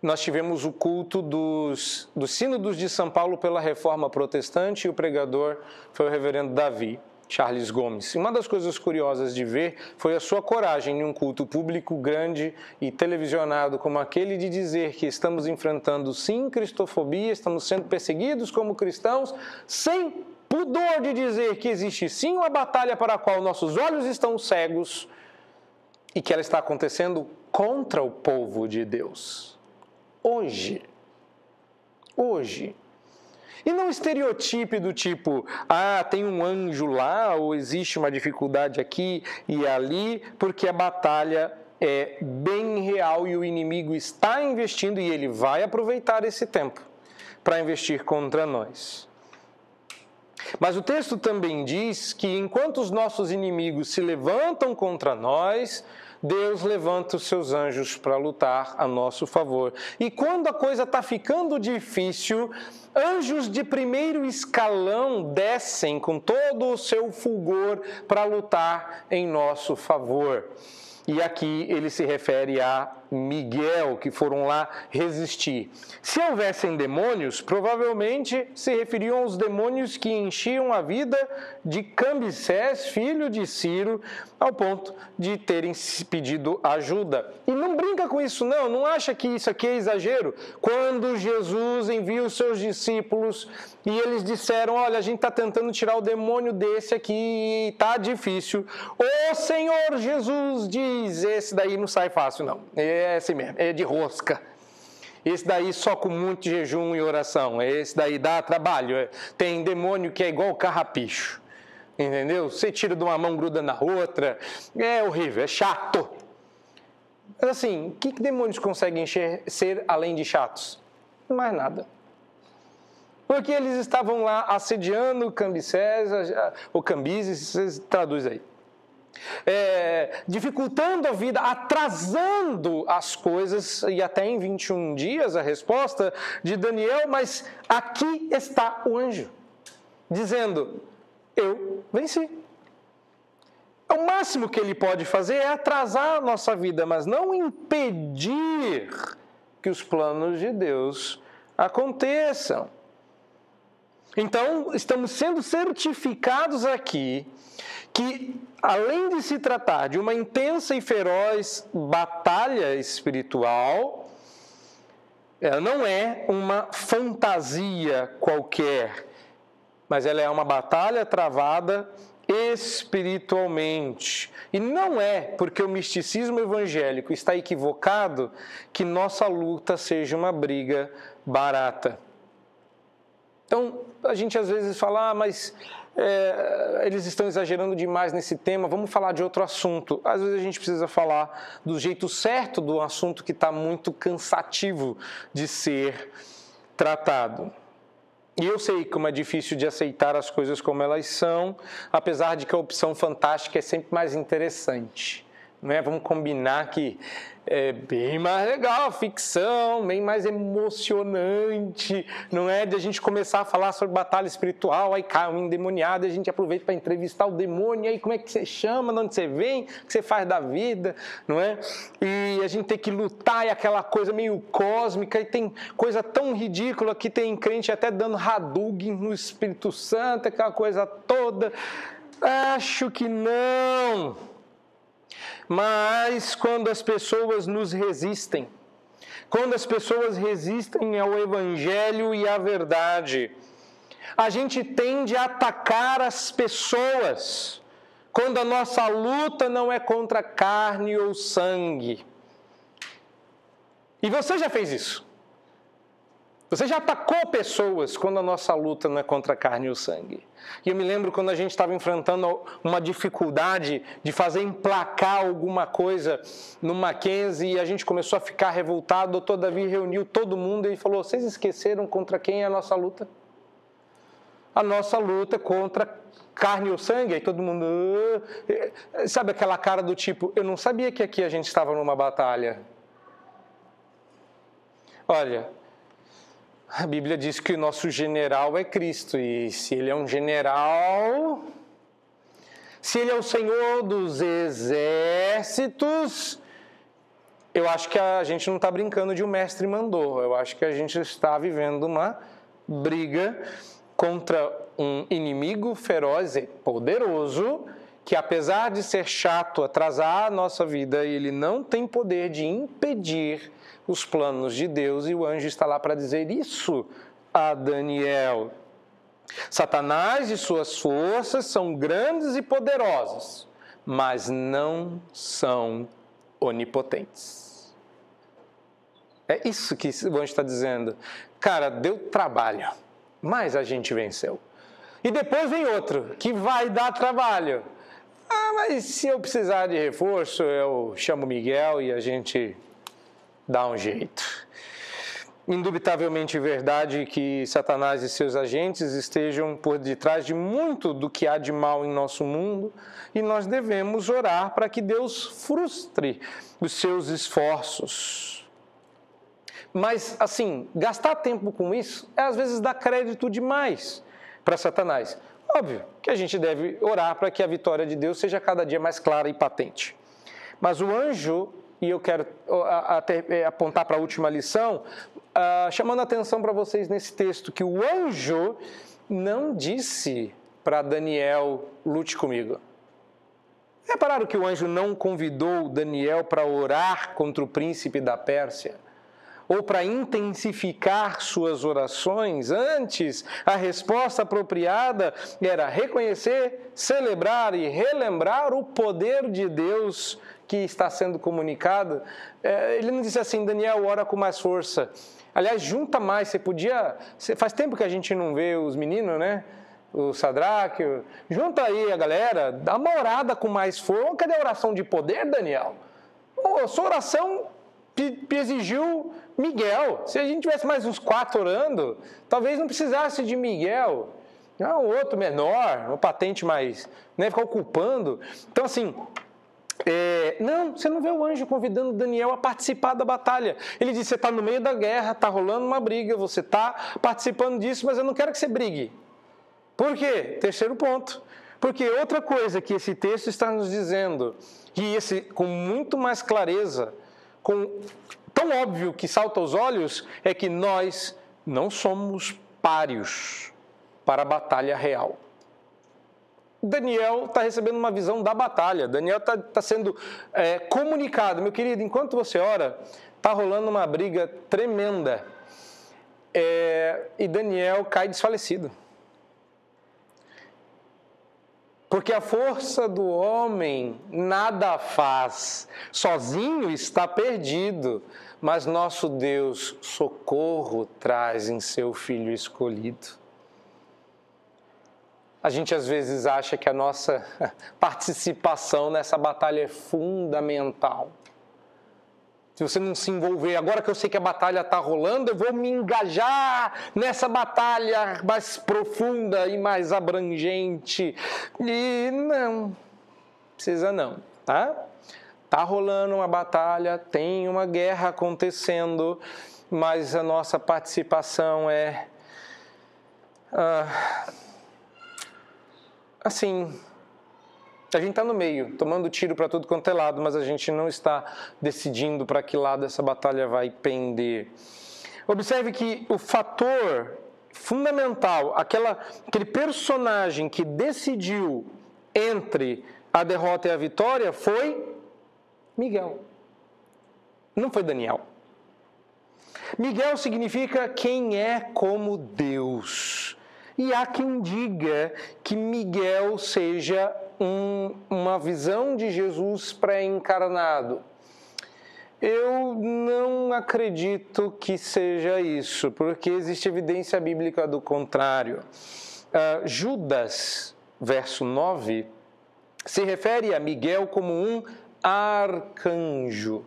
Speaker 1: nós tivemos o culto dos, dos sínodos de São Paulo pela reforma protestante e o pregador foi o reverendo Davi. Charles Gomes. Uma das coisas curiosas de ver foi a sua coragem em um culto público grande e televisionado como aquele de dizer que estamos enfrentando sim cristofobia, estamos sendo perseguidos como cristãos, sem pudor de dizer que existe sim uma batalha para a qual nossos olhos estão cegos e que ela está acontecendo contra o povo de Deus. Hoje. Hoje. E não estereotipe do tipo, ah, tem um anjo lá, ou existe uma dificuldade aqui e ali, porque a batalha é bem real e o inimigo está investindo e ele vai aproveitar esse tempo para investir contra nós. Mas o texto também diz que enquanto os nossos inimigos se levantam contra nós, Deus levanta os seus anjos para lutar a nosso favor. E quando a coisa está ficando difícil, anjos de primeiro escalão descem com todo o seu fulgor para lutar em nosso favor. E aqui ele se refere a Miguel, que foram lá resistir. Se houvessem demônios, provavelmente se referiam aos demônios que enchiam a vida de Cambicés, filho de Ciro, ao ponto de terem pedido ajuda. E não brinca com isso, não, não acha que isso aqui é exagero? Quando Jesus envia os seus discípulos e eles disseram: Olha, a gente está tentando tirar o demônio desse aqui está difícil. O Senhor Jesus diz: Esse daí não sai fácil, não. É assim mesmo, é de rosca. Esse daí só com muito jejum e oração. Esse daí dá trabalho. Tem demônio que é igual carrapicho entendeu? Você tira de uma mão, gruda na outra, é horrível, é chato. Mas assim, o que, que demônios conseguem ser além de chatos? Mais nada. Porque eles estavam lá assediando Cambicés, ou Cambises, vocês traduz aí. É, dificultando a vida, atrasando as coisas, e até em 21 dias a resposta de Daniel, mas aqui está o anjo, dizendo: eu venci. O máximo que ele pode fazer é atrasar a nossa vida, mas não impedir que os planos de Deus aconteçam. Então, estamos sendo certificados aqui que, além de se tratar de uma intensa e feroz batalha espiritual, ela não é uma fantasia qualquer mas ela é uma batalha travada espiritualmente. E não é porque o misticismo evangélico está equivocado que nossa luta seja uma briga barata. Então, a gente às vezes fala, ah, mas é, eles estão exagerando demais nesse tema, vamos falar de outro assunto. Às vezes a gente precisa falar do jeito certo do assunto que está muito cansativo de ser tratado. E eu sei como é difícil de aceitar as coisas como elas são, apesar de que a opção fantástica é sempre mais interessante. Não é? Vamos combinar que é bem mais legal, ficção, bem mais emocionante, não é? De a gente começar a falar sobre batalha espiritual, aí cai um endemoniado, a gente aproveita para entrevistar o demônio, aí como é que você chama, de onde você vem, o que você faz da vida, não é? E a gente tem que lutar, e aquela coisa meio cósmica, e tem coisa tão ridícula que tem crente até dando Hadouken no Espírito Santo, aquela coisa toda. Acho que não. Mas quando as pessoas nos resistem, quando as pessoas resistem ao Evangelho e à verdade, a gente tende a atacar as pessoas quando a nossa luta não é contra carne ou sangue. E você já fez isso? Você já atacou pessoas quando a nossa luta não é contra a carne e o sangue. E eu me lembro quando a gente estava enfrentando uma dificuldade de fazer emplacar alguma coisa no Mackenzie e a gente começou a ficar revoltado. O doutor Davi reuniu todo mundo e falou: Vocês esqueceram contra quem é a nossa luta? A nossa luta contra carne ou sangue. Aí todo mundo. Ah", sabe aquela cara do tipo: Eu não sabia que aqui a gente estava numa batalha. Olha, a Bíblia diz que o nosso general é Cristo, e se ele é um general, se ele é o Senhor dos exércitos, eu acho que a gente não está brincando de um mestre mandou, eu acho que a gente está vivendo uma briga contra um inimigo feroz e poderoso que apesar de ser chato, atrasar a nossa vida, ele não tem poder de impedir os planos de Deus e o anjo está lá para dizer isso a Daniel. Satanás e suas forças são grandes e poderosas, mas não são onipotentes. É isso que o anjo está dizendo. Cara, deu trabalho, mas a gente venceu. E depois vem outro que vai dar trabalho. Ah, mas se eu precisar de reforço, eu chamo Miguel e a gente dá um jeito. indubitavelmente verdade que Satanás e seus agentes estejam por detrás de muito do que há de mal em nosso mundo e nós devemos orar para que Deus frustre os seus esforços. Mas, assim, gastar tempo com isso é às vezes dar crédito demais para Satanás. Óbvio que a gente deve orar para que a vitória de Deus seja cada dia mais clara e patente. Mas o anjo, e eu quero é, apontar para a última lição, uh, chamando a atenção para vocês nesse texto, que o anjo não disse para Daniel, lute comigo. Repararam que o anjo não convidou Daniel para orar contra o príncipe da Pérsia? ou para intensificar suas orações, antes a resposta apropriada era reconhecer, celebrar e relembrar o poder de Deus que está sendo comunicado. É, ele não disse assim, Daniel, ora com mais força. Aliás, junta mais, você podia. Faz tempo que a gente não vê os meninos, né? o Sadraque, junta aí a galera, dá uma orada com mais força. Cadê a oração de poder, Daniel? Oh, sua oração exigiu Miguel. Se a gente tivesse mais uns quatro orando, talvez não precisasse de Miguel. Um outro menor, uma patente mais, né, ficar ocupando. Então, assim, é, não, você não vê o anjo convidando Daniel a participar da batalha. Ele diz: você está no meio da guerra, está rolando uma briga, você está participando disso, mas eu não quero que você brigue. Por quê? Terceiro ponto. Porque outra coisa que esse texto está nos dizendo, e esse com muito mais clareza, com tão óbvio que salta aos olhos é que nós não somos páreos para a batalha real. Daniel está recebendo uma visão da batalha. Daniel está tá sendo é, comunicado. Meu querido, enquanto você ora, está rolando uma briga tremenda. É, e Daniel cai desfalecido. Porque a força do homem nada faz, sozinho está perdido, mas nosso Deus socorro traz em seu Filho escolhido. A gente às vezes acha que a nossa participação nessa batalha é fundamental se você não se envolver, agora que eu sei que a batalha está rolando, eu vou me engajar nessa batalha mais profunda e mais abrangente. E não, precisa não, tá? Tá rolando uma batalha, tem uma guerra acontecendo, mas a nossa participação é. Ah, assim, a gente está no meio, tomando tiro para tudo quanto é lado, mas a gente não está decidindo para que lado essa batalha vai pender. Observe que o fator fundamental, aquela, aquele personagem que decidiu entre a derrota e a vitória foi Miguel. Não foi Daniel. Miguel significa quem é como Deus. E há quem diga que Miguel seja um, uma visão de Jesus pré-encarnado. Eu não acredito que seja isso, porque existe evidência bíblica do contrário. Uh, Judas, verso 9, se refere a Miguel como um arcanjo.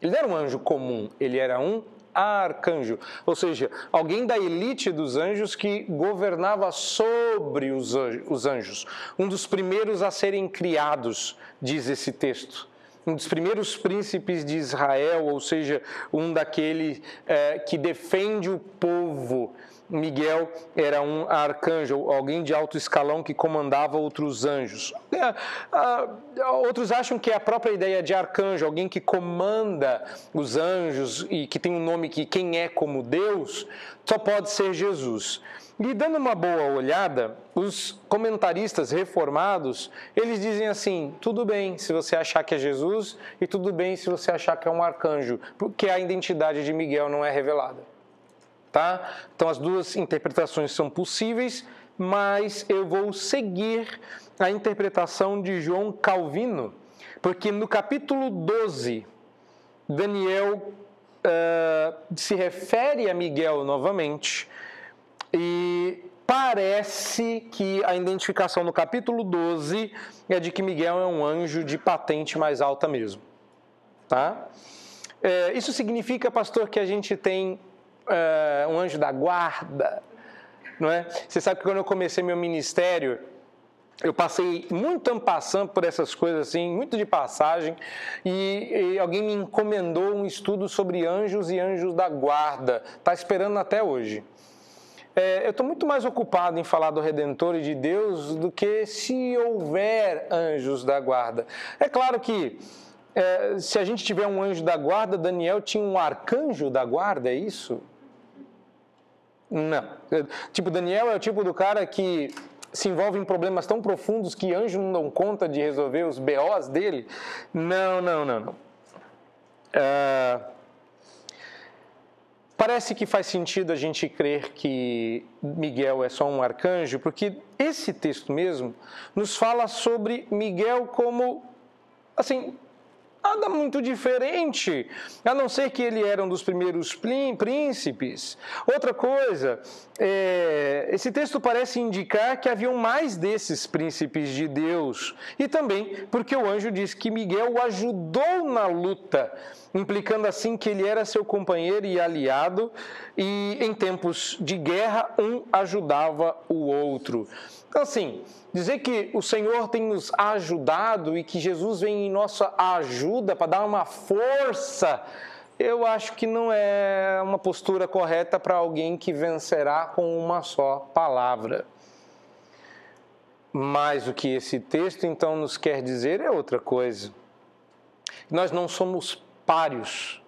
Speaker 1: Ele não era um anjo comum, ele era um arcanjo, ou seja, alguém da elite dos anjos que governava sobre os anjos. Um dos primeiros a serem criados, diz esse texto. Um dos primeiros príncipes de Israel, ou seja, um daquele é, que defende o povo Miguel era um arcanjo, alguém de alto escalão que comandava outros anjos. É, outros acham que é a própria ideia de arcanjo, alguém que comanda os anjos e que tem um nome que quem é como Deus, só pode ser Jesus. E dando uma boa olhada, os comentaristas reformados, eles dizem assim: tudo bem se você achar que é Jesus e tudo bem se você achar que é um arcanjo, porque a identidade de Miguel não é revelada tá? Então as duas interpretações são possíveis, mas eu vou seguir a interpretação de João Calvino, porque no capítulo 12, Daniel uh, se refere a Miguel novamente e parece que a identificação no capítulo 12 é de que Miguel é um anjo de patente mais alta mesmo. Tá? É, isso significa, pastor, que a gente tem uh, um anjo da guarda, não é? Você sabe que quando eu comecei meu ministério, eu passei muito ampassando por essas coisas assim, muito de passagem, e, e, alguém me encomendou um estudo sobre anjos e anjos da guarda. Está esperando até hoje. É, eu estou muito mais ocupado em falar do Redentor e de Deus do que se houver anjos da guarda. É claro que é, se a gente tiver um anjo da guarda, Daniel tinha um arcanjo da guarda, é isso? Não. Tipo, Daniel é o tipo do cara que se envolve em problemas tão profundos que anjos não dão conta de resolver os BOs dele? Não, não, não, não. Uh, parece que faz sentido a gente crer que Miguel é só um arcanjo, porque esse texto mesmo nos fala sobre Miguel como, assim, nada muito diferente, a não ser que ele era um dos primeiros príncipes. Outra coisa, é, esse texto parece indicar que haviam mais desses príncipes de Deus, e também porque o anjo diz que Miguel o ajudou na luta, implicando assim que ele era seu companheiro e aliado, e em tempos de guerra, um ajudava o outro. Então, assim, dizer que o Senhor tem nos ajudado e que Jesus vem em nossa ajuda para dar uma força, eu acho que não é uma postura correta para alguém que vencerá com uma só palavra. Mas o que esse texto então nos quer dizer é outra coisa. Nós não somos páreos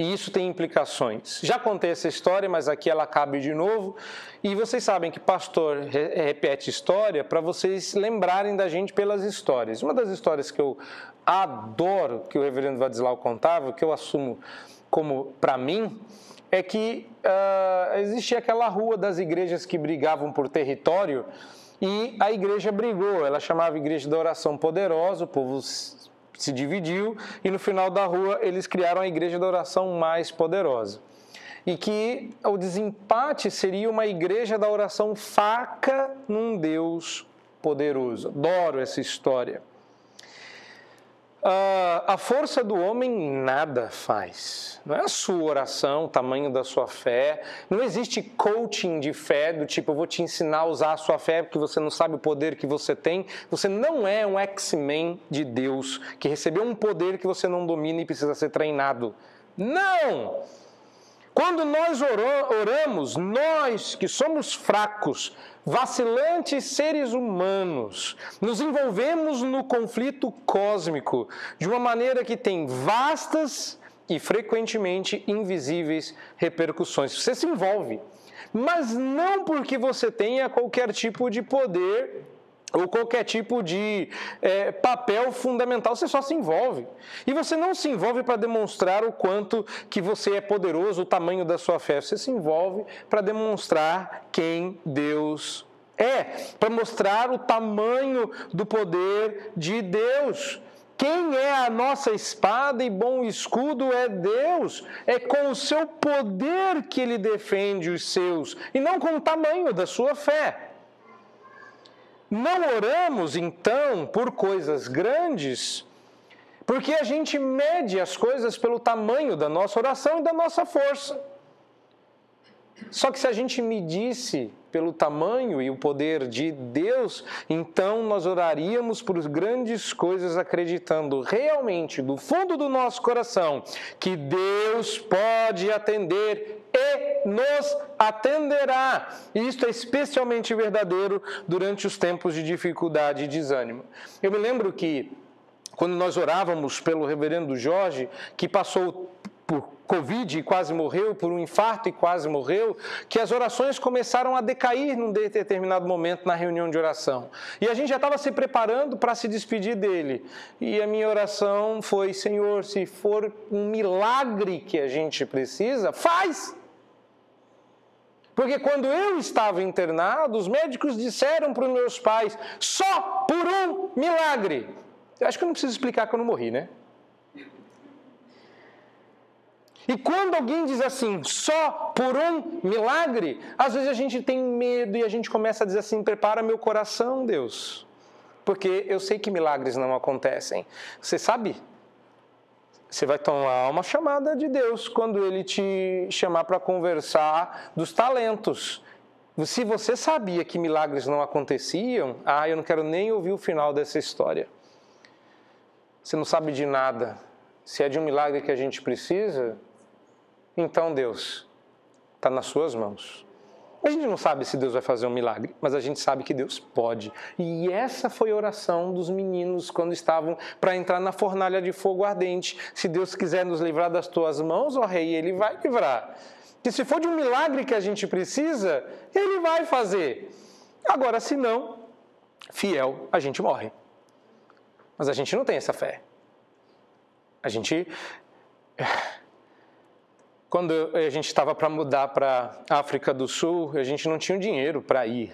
Speaker 1: e isso tem implicações. Já contei essa história, mas aqui ela cabe de novo. E vocês sabem que pastor repete história para vocês lembrarem da gente pelas histórias. Uma das histórias que eu adoro que o reverendo Vadislau contava, que eu assumo como para mim, é que uh, existia aquela rua das igrejas que brigavam por território e a igreja brigou. Ela chamava Igreja da Oração Poderosa, o povo se dividiu e no final da rua eles criaram a igreja da oração mais poderosa. E que o desempate seria uma igreja da oração faca num Deus poderoso. Adoro essa história. Uh, a força do homem nada faz. Não é a sua oração, o tamanho da sua fé. Não existe coaching de fé do tipo, eu vou te ensinar a usar a sua fé porque você não sabe o poder que você tem. Você não é um X-Men de Deus que recebeu um poder que você não domina e precisa ser treinado. Não! Quando nós oramos, nós que somos fracos, vacilantes seres humanos, nos envolvemos no conflito cósmico de uma maneira que tem vastas e frequentemente invisíveis repercussões. Você se envolve, mas não porque você tenha qualquer tipo de poder ou qualquer tipo de é, papel fundamental, você só se envolve. E você não se envolve para demonstrar o quanto que você é poderoso, o tamanho da sua fé. Você se envolve para demonstrar quem Deus é, para mostrar o tamanho do poder de Deus. Quem é a nossa espada e bom escudo é Deus. É com o seu poder que ele defende os seus, e não com o tamanho da sua fé. Não oramos, então, por coisas grandes, porque a gente mede as coisas pelo tamanho da nossa oração e da nossa força. Só que se a gente medisse pelo tamanho e o poder de Deus, então nós oraríamos por grandes coisas, acreditando realmente do fundo do nosso coração que Deus pode atender e nos atenderá. E isto é especialmente verdadeiro durante os tempos de dificuldade e desânimo. Eu me lembro que quando nós orávamos pelo reverendo Jorge, que passou por Covid e quase morreu, por um infarto e quase morreu, que as orações começaram a decair num determinado momento na reunião de oração. E a gente já estava se preparando para se despedir dele. E a minha oração foi: Senhor, se for um milagre que a gente precisa, faz! Porque quando eu estava internado, os médicos disseram para os meus pais: só por um milagre. Eu acho que eu não preciso explicar que eu não morri, né? E quando alguém diz assim, só por um milagre, às vezes a gente tem medo e a gente começa a dizer assim: prepara meu coração, Deus. Porque eu sei que milagres não acontecem. Você sabe? Você vai tomar uma chamada de Deus quando ele te chamar para conversar dos talentos. Se você sabia que milagres não aconteciam, ah, eu não quero nem ouvir o final dessa história. Você não sabe de nada. Se é de um milagre que a gente precisa, então Deus está nas suas mãos. A gente não sabe se Deus vai fazer um milagre, mas a gente sabe que Deus pode. E essa foi a oração dos meninos quando estavam para entrar na fornalha de fogo ardente. Se Deus quiser nos livrar das tuas mãos, ó Rei, Ele vai livrar. Que se for de um milagre que a gente precisa, Ele vai fazer. Agora, se não, fiel, a gente morre. Mas a gente não tem essa fé. A gente quando a gente estava para mudar para África do Sul, a gente não tinha dinheiro para ir.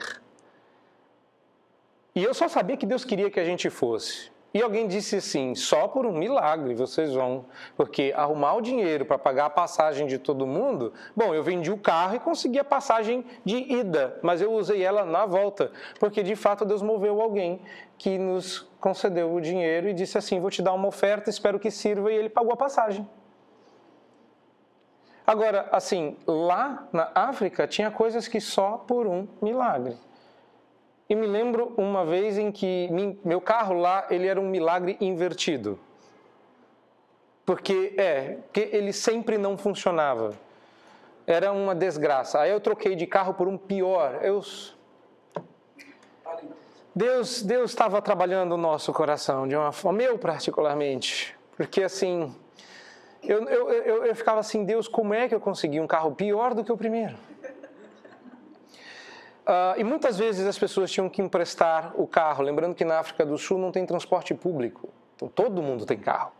Speaker 1: E eu só sabia que Deus queria que a gente fosse. E alguém disse assim: só por um milagre vocês vão, porque arrumar o dinheiro para pagar a passagem de todo mundo. Bom, eu vendi o carro e consegui a passagem de ida, mas eu usei ela na volta, porque de fato Deus moveu alguém que nos concedeu o dinheiro e disse assim: vou te dar uma oferta, espero que sirva, e ele pagou a passagem. Agora, assim, lá na África tinha coisas que só por um milagre. E me lembro uma vez em que meu carro lá, ele era um milagre invertido. Porque, é, porque ele sempre não funcionava. Era uma desgraça. Aí eu troquei de carro por um pior. Eu... Deus Deus estava trabalhando o nosso coração de uma forma, meu particularmente, porque assim, eu, eu, eu, eu ficava assim, Deus, como é que eu consegui um carro pior do que o primeiro? Uh, e muitas vezes as pessoas tinham que emprestar o carro, lembrando que na África do Sul não tem transporte público, então todo mundo tem carro.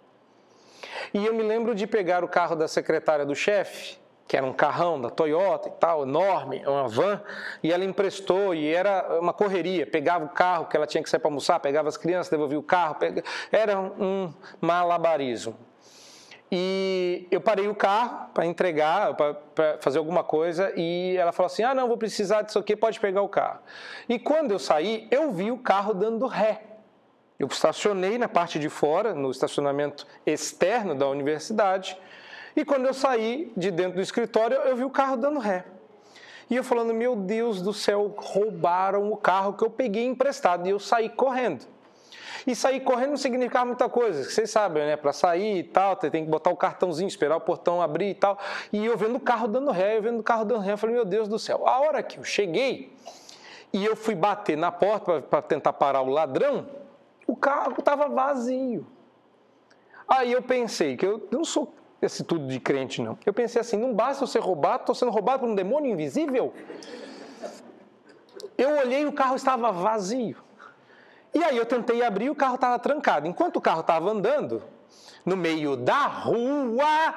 Speaker 1: E eu me lembro de pegar o carro da secretária do chefe, que era um carrão da Toyota e tal, enorme, uma van, e ela emprestou e era uma correria. Pegava o carro que ela tinha que sair para almoçar, pegava as crianças, devolvia o carro, pegava... era um malabarismo. E eu parei o carro para entregar, para fazer alguma coisa, e ela falou assim: Ah, não, vou precisar disso aqui, pode pegar o carro. E quando eu saí, eu vi o carro dando ré. Eu estacionei na parte de fora, no estacionamento externo da universidade, e quando eu saí de dentro do escritório, eu vi o carro dando ré. E eu falando: Meu Deus do céu, roubaram o carro que eu peguei emprestado, e eu saí correndo. E sair correndo não significava muita coisa, vocês sabem, né? Para sair e tal, tem que botar o cartãozinho, esperar o portão abrir e tal. E eu vendo o carro dando ré, eu vendo o carro dando ré, eu falei, meu Deus do céu. A hora que eu cheguei e eu fui bater na porta para tentar parar o ladrão, o carro estava vazio. Aí eu pensei que eu não sou esse tudo de crente, não. Eu pensei assim: não basta eu ser roubado, estou sendo roubado por um demônio invisível. Eu olhei e o carro estava vazio. E aí eu tentei abrir o carro estava trancado. Enquanto o carro estava andando, no meio da rua,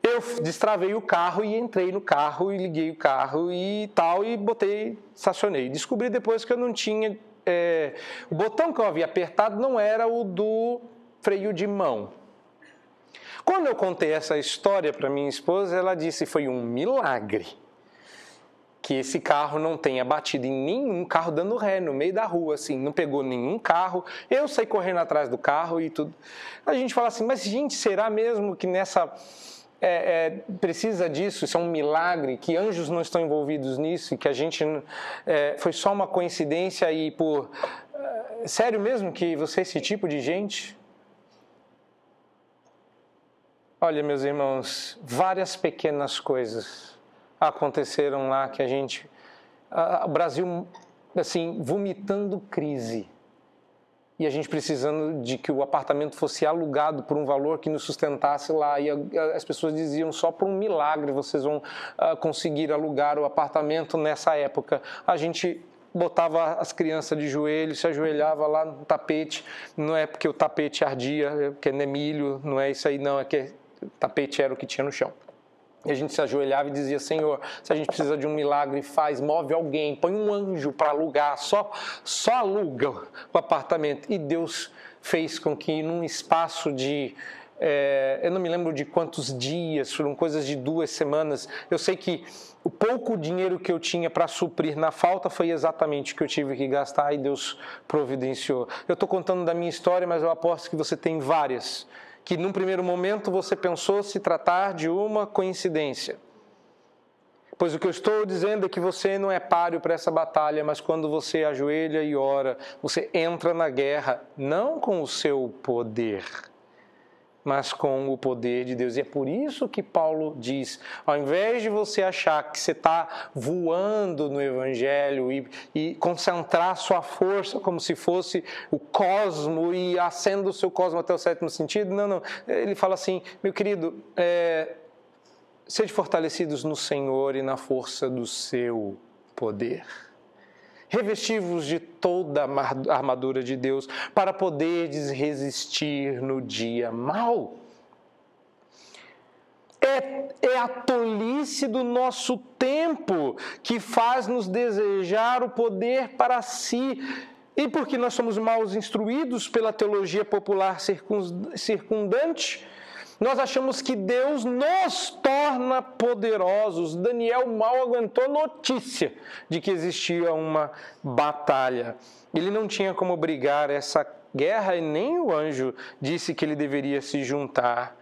Speaker 1: eu destravei o carro e entrei no carro e liguei o carro e tal e botei, estacionei. Descobri depois que eu não tinha. É, o botão que eu havia apertado não era o do freio de mão. Quando eu contei essa história para minha esposa, ela disse foi um milagre que esse carro não tenha batido em nenhum carro dando ré no meio da rua, assim, não pegou nenhum carro. Eu saí correndo atrás do carro e tudo. A gente fala assim, mas gente, será mesmo que nessa é, é, precisa disso, isso é um milagre, que anjos não estão envolvidos nisso, e que a gente é, foi só uma coincidência e por. É, sério mesmo que você é esse tipo de gente? Olha, meus irmãos, várias pequenas coisas aconteceram lá que a gente. O Brasil, assim, vomitando crise. E a gente precisando de que o apartamento fosse alugado por um valor que nos sustentasse lá. E as pessoas diziam: só por um milagre vocês vão uh, conseguir alugar o apartamento nessa época. A gente botava as crianças de joelho, se ajoelhava lá no tapete. Não é porque o tapete ardia, é porque é milho, não é isso aí, não. É que tapete era o que tinha no chão. E a gente se ajoelhava e dizia: Senhor, se a gente precisa de um milagre, faz, move alguém, põe um anjo para alugar, só, só aluga o apartamento. E Deus fez com que, num espaço de. É, eu não me lembro de quantos dias, foram coisas de duas semanas. Eu sei que o pouco dinheiro que eu tinha para suprir na falta foi exatamente o que eu tive que gastar e Deus providenciou. Eu estou contando da minha história, mas eu aposto que você tem várias que num primeiro momento você pensou se tratar de uma coincidência. Pois o que eu estou dizendo é que você não é páreo para essa batalha, mas quando você ajoelha e ora, você entra na guerra não com o seu poder, mas com o poder de Deus. E é por isso que Paulo diz: ao invés de você achar que você está voando no Evangelho e, e, concentrar sua força como se fosse o cosmo e acenda o seu cosmo até o sétimo sentido, não, não. Ele fala assim: meu querido, é, Sede fortalecidos no Senhor e na força do seu poder. Revestivos de toda a armadura de Deus para poderes resistir no dia mau. É, é, a tolice do nosso tempo que faz nos desejar o poder para si. E porque nós somos mal instruídos pela teologia popular circundante, nós achamos que Deus nos torna poderosos. Daniel mal aguentou notícia de que existia uma batalha. Ele não tinha como brigar essa guerra e nem o anjo disse que ele deveria se juntar,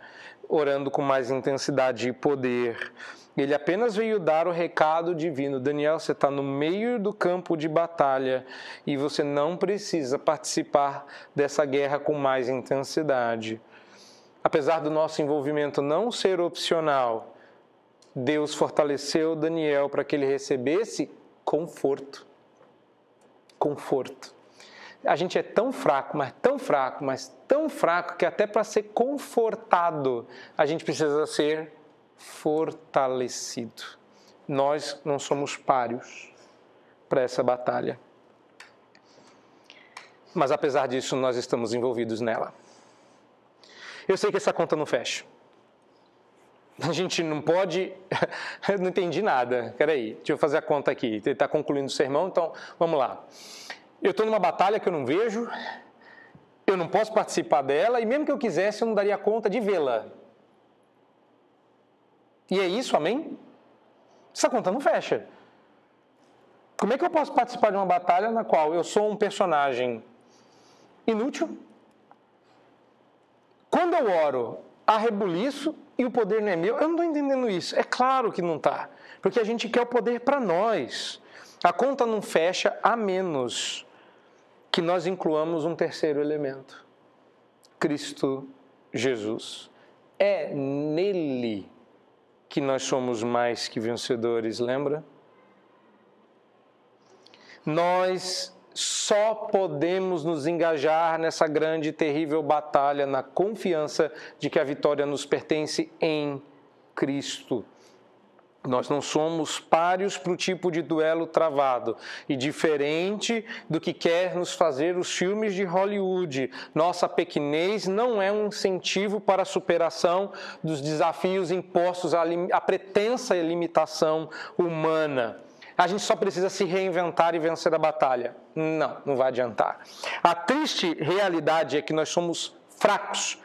Speaker 1: orando com mais intensidade e poder. Ele apenas veio dar o recado divino: Daniel, você está no meio do campo de batalha e você não precisa participar dessa guerra com mais intensidade apesar do nosso envolvimento não ser opcional, Deus fortaleceu Daniel para que ele recebesse conforto. Conforto. A gente é tão fraco, mas tão fraco, mas tão fraco que até para ser confortado, a gente precisa ser fortalecido. Nós não somos páreos para essa batalha. Mas apesar disso, nós estamos envolvidos nela. Eu sei que essa conta não fecha. A gente não pode. não entendi nada. Peraí, deixa eu fazer a conta aqui. Ele está concluindo o sermão, então vamos lá. Eu estou numa batalha que eu não vejo, eu não posso participar dela, e mesmo que eu quisesse, eu não daria conta de vê-la. E é isso, amém? Essa conta não fecha. Como é que eu posso participar de uma batalha na qual eu sou um personagem inútil, quando eu oro a rebuliço e o poder não é meu, eu não estou entendendo isso. É claro que não está, porque a gente quer o poder para nós. A conta não fecha a menos que nós incluamos um terceiro elemento: Cristo Jesus. É nele que nós somos mais que vencedores, lembra? Nós só podemos nos engajar nessa grande e terrível batalha na confiança de que a vitória nos pertence em Cristo. Nós não somos páreos para o tipo de duelo travado. E diferente do que quer nos fazer os filmes de Hollywood, nossa pequenez não é um incentivo para a superação dos desafios impostos à pretensa limitação humana a gente só precisa se reinventar e vencer a batalha. Não, não vai adiantar. A triste realidade é que nós somos fracos,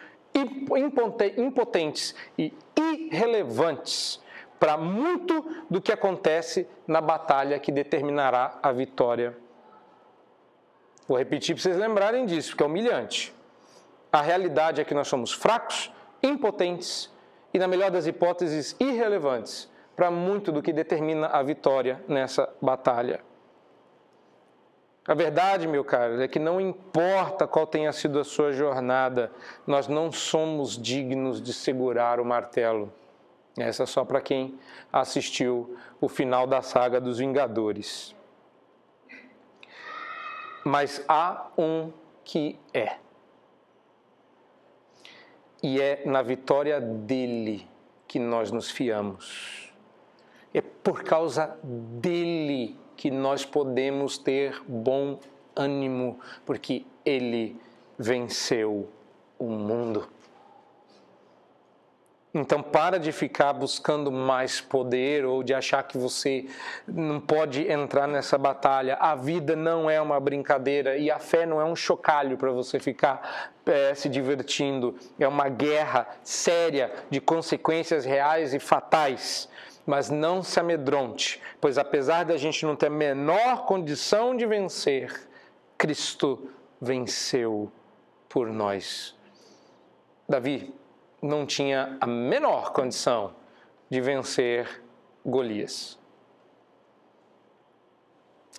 Speaker 1: impotentes e irrelevantes para muito do que acontece na batalha que determinará a vitória. Vou repetir para vocês lembrarem disso, porque é humilhante. A realidade é que nós somos fracos, impotentes e, na melhor das hipóteses, irrelevantes para muito do que determina a vitória nessa batalha. A verdade, meu caro, é que não importa qual tenha sido a sua jornada, nós não somos dignos de segurar o martelo. Essa é só para quem assistiu o final da saga dos Vingadores. Mas há um que é. E é na vitória dele que nós nos fiamos. É por causa dele que nós podemos ter bom ânimo, porque ele venceu o mundo. Então para de ficar buscando mais poder ou de achar que você não pode entrar nessa batalha. A vida não é uma brincadeira e a fé não é um chocalho para você ficar é, se divertindo. É uma guerra séria de consequências reais e fatais mas não se amedronte, pois apesar da gente não ter menor condição de vencer, Cristo venceu por nós. Davi não tinha a menor condição de vencer Golias.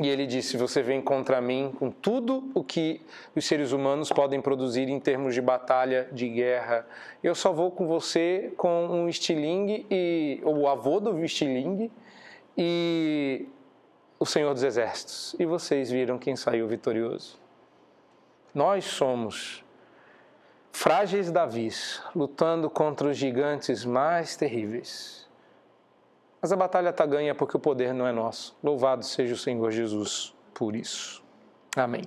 Speaker 1: E ele disse: Você vem contra mim com tudo o que os seres humanos podem produzir em termos de batalha, de guerra. Eu só vou com você com um estilingue e o avô do estilingue e o Senhor dos Exércitos. E vocês viram quem saiu vitorioso. Nós somos frágeis Davis, lutando contra os gigantes mais terríveis mas a batalha está ganha porque o poder não é nosso. Louvado seja o Senhor Jesus por isso. Amém.